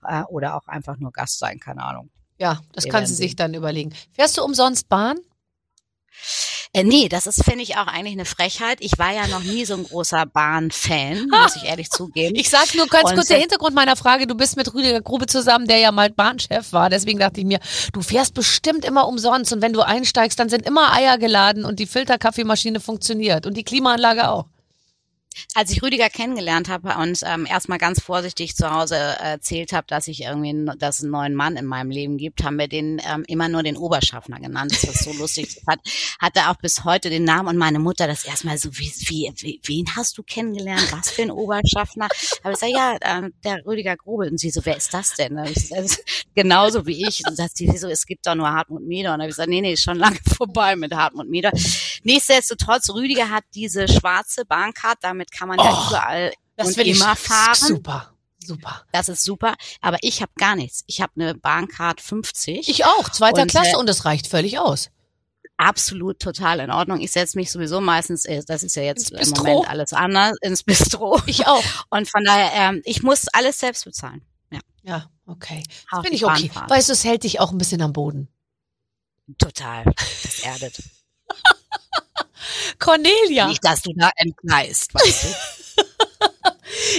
äh, oder auch einfach nur Gast sein, keine Ahnung. Ja, das Wir kann sie sich dann überlegen. Fährst du umsonst Bahn? Äh, nee, das ist, finde ich, auch eigentlich eine Frechheit. Ich war ja noch nie so ein großer Bahn-Fan, muss ich ehrlich zugeben. Ich sag nur ganz Und kurz der Hintergrund meiner Frage. Du bist mit Rüdiger Grube zusammen, der ja mal Bahnchef war. Deswegen dachte ich mir, du fährst bestimmt immer umsonst. Und wenn du einsteigst, dann sind immer Eier geladen und die Filterkaffeemaschine funktioniert und die Klimaanlage auch als ich Rüdiger kennengelernt habe und ähm, erstmal ganz vorsichtig zu Hause erzählt habe, dass ich irgendwie, dass es einen neuen Mann in meinem Leben gibt, haben wir den ähm, immer nur den Oberschaffner genannt. Das ist so lustig. Hat, hat er auch bis heute den Namen und meine Mutter das erstmal so, wie, wie, wie wen hast du kennengelernt? Was für ein Oberschaffner? Aber ich sage, ja, äh, der Rüdiger Grube. Und sie so, wer ist das denn? Ich, das genauso wie ich. Und sagt sie so, es gibt doch nur Hartmut Meder. Und dann habe ich gesagt, nee, nee, ist schon lange vorbei mit Hartmut Meder. Nichtsdestotrotz, Rüdiger hat diese schwarze Bahncard, damit kann man oh, ja überall das und immer fahren. Super. Super. Das ist super. Aber ich habe gar nichts. Ich habe eine Bahncard 50. Ich auch, zweiter und, Klasse und das reicht völlig aus. Absolut total in Ordnung. Ich setze mich sowieso meistens, äh, das ist ja jetzt im Moment alles anders, ins Bistro. Ich auch. Und von daher, ähm, ich muss alles selbst bezahlen. Ja. Ja, okay. Das finde ich okay. Weißt du, es hält dich auch ein bisschen am Boden. Total. Das erdet. Cornelia. Nicht, dass du da entgleist, weißt du.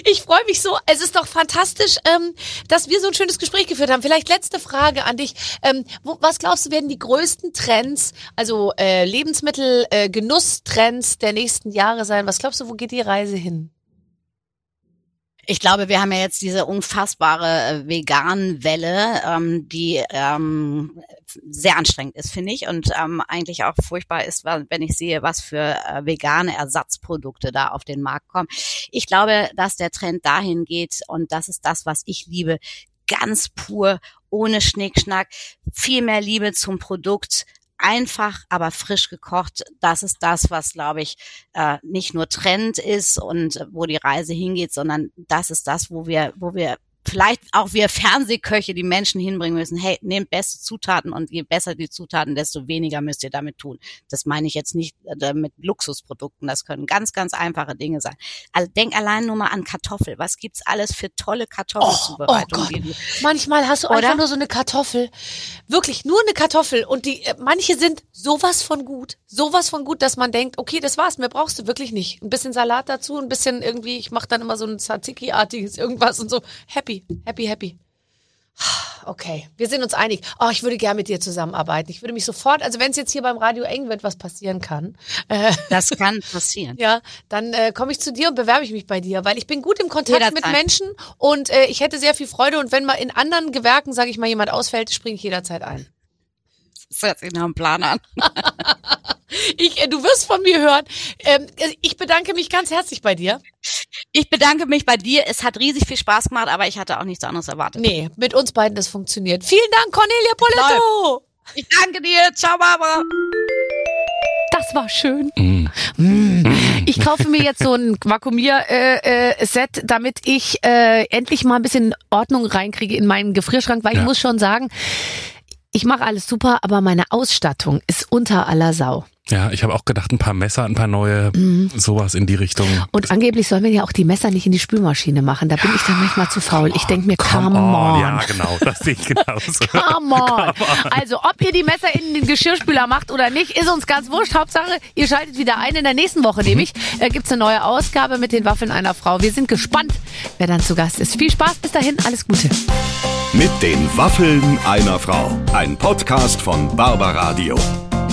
Ich freue mich so. Es ist doch fantastisch, ähm, dass wir so ein schönes Gespräch geführt haben. Vielleicht letzte Frage an dich. Ähm, wo, was glaubst du, werden die größten Trends, also äh, Lebensmittel, äh, Genusstrends der nächsten Jahre sein? Was glaubst du, wo geht die Reise hin? Ich glaube, wir haben ja jetzt diese unfassbare äh, Vegan-Welle, ähm, die ähm, sehr anstrengend ist, finde ich, und ähm, eigentlich auch furchtbar ist, wenn ich sehe, was für äh, vegane Ersatzprodukte da auf den Markt kommen. Ich glaube, dass der Trend dahin geht, und das ist das, was ich liebe, ganz pur, ohne Schnickschnack, viel mehr Liebe zum Produkt, einfach, aber frisch gekocht. Das ist das, was, glaube ich, äh, nicht nur Trend ist und wo die Reise hingeht, sondern das ist das, wo wir, wo wir vielleicht auch wir Fernsehköche die Menschen hinbringen müssen, hey, nehmt beste Zutaten und je besser die Zutaten, desto weniger müsst ihr damit tun. Das meine ich jetzt nicht äh, mit Luxusprodukten, das können ganz, ganz einfache Dinge sein. Also denk allein nur mal an Kartoffel. Was gibt's alles für tolle Kartoffelzubereitungen? Oh, oh Manchmal hast du Oder? einfach nur so eine Kartoffel, wirklich nur eine Kartoffel und die äh, manche sind sowas von gut, sowas von gut, dass man denkt, okay, das war's, mehr brauchst du wirklich nicht. Ein bisschen Salat dazu, ein bisschen irgendwie, ich mache dann immer so ein Tzatziki-artiges irgendwas und so, happy happy, happy, Okay, wir sind uns einig. Oh, ich würde gerne mit dir zusammenarbeiten. Ich würde mich sofort, also wenn es jetzt hier beim Radio eng wird, was passieren kann. Äh, das kann passieren. Ja, dann äh, komme ich zu dir und bewerbe ich mich bei dir, weil ich bin gut im Kontakt jederzeit. mit Menschen und äh, ich hätte sehr viel Freude. Und wenn mal in anderen Gewerken, sage ich mal, jemand ausfällt, springe ich jederzeit ein. Das hört sich nach einem Plan an. ich, äh, du wirst von mir hören. Ähm, ich bedanke mich ganz herzlich bei dir. Ich bedanke mich bei dir. Es hat riesig viel Spaß gemacht, aber ich hatte auch nichts anderes erwartet. Nee, mit uns beiden das funktioniert. Vielen Dank, Cornelia Poletto. Ich danke dir. Ciao, Barbara. Das war schön. Mm. Mm. Ich kaufe mir jetzt so ein Vakuumier-Set, äh, äh, damit ich äh, endlich mal ein bisschen Ordnung reinkriege in meinen Gefrierschrank, weil ja. ich muss schon sagen, Ich mache alles super, aber meine Ausstattung ist unter aller Sau. Ja, ich habe auch gedacht, ein paar Messer, ein paar neue, Mhm. sowas in die Richtung. Und angeblich soll man ja auch die Messer nicht in die Spülmaschine machen. Da bin ich dann manchmal zu faul. Ich denke mir, come, on. Ja, genau, das sehe ich genauso. Come on. Also, ob ihr die Messer in den Geschirrspüler macht oder nicht, ist uns ganz wurscht. Hauptsache, ihr schaltet wieder ein. In der nächsten Woche nämlich äh, gibt's eine neue Ausgabe mit den Waffeln einer Frau. Wir sind gespannt, wer dann zu Gast ist. Viel Spaß bis dahin. Alles Gute. Mit den Waffeln einer Frau. Ein Podcast von Barbaradio.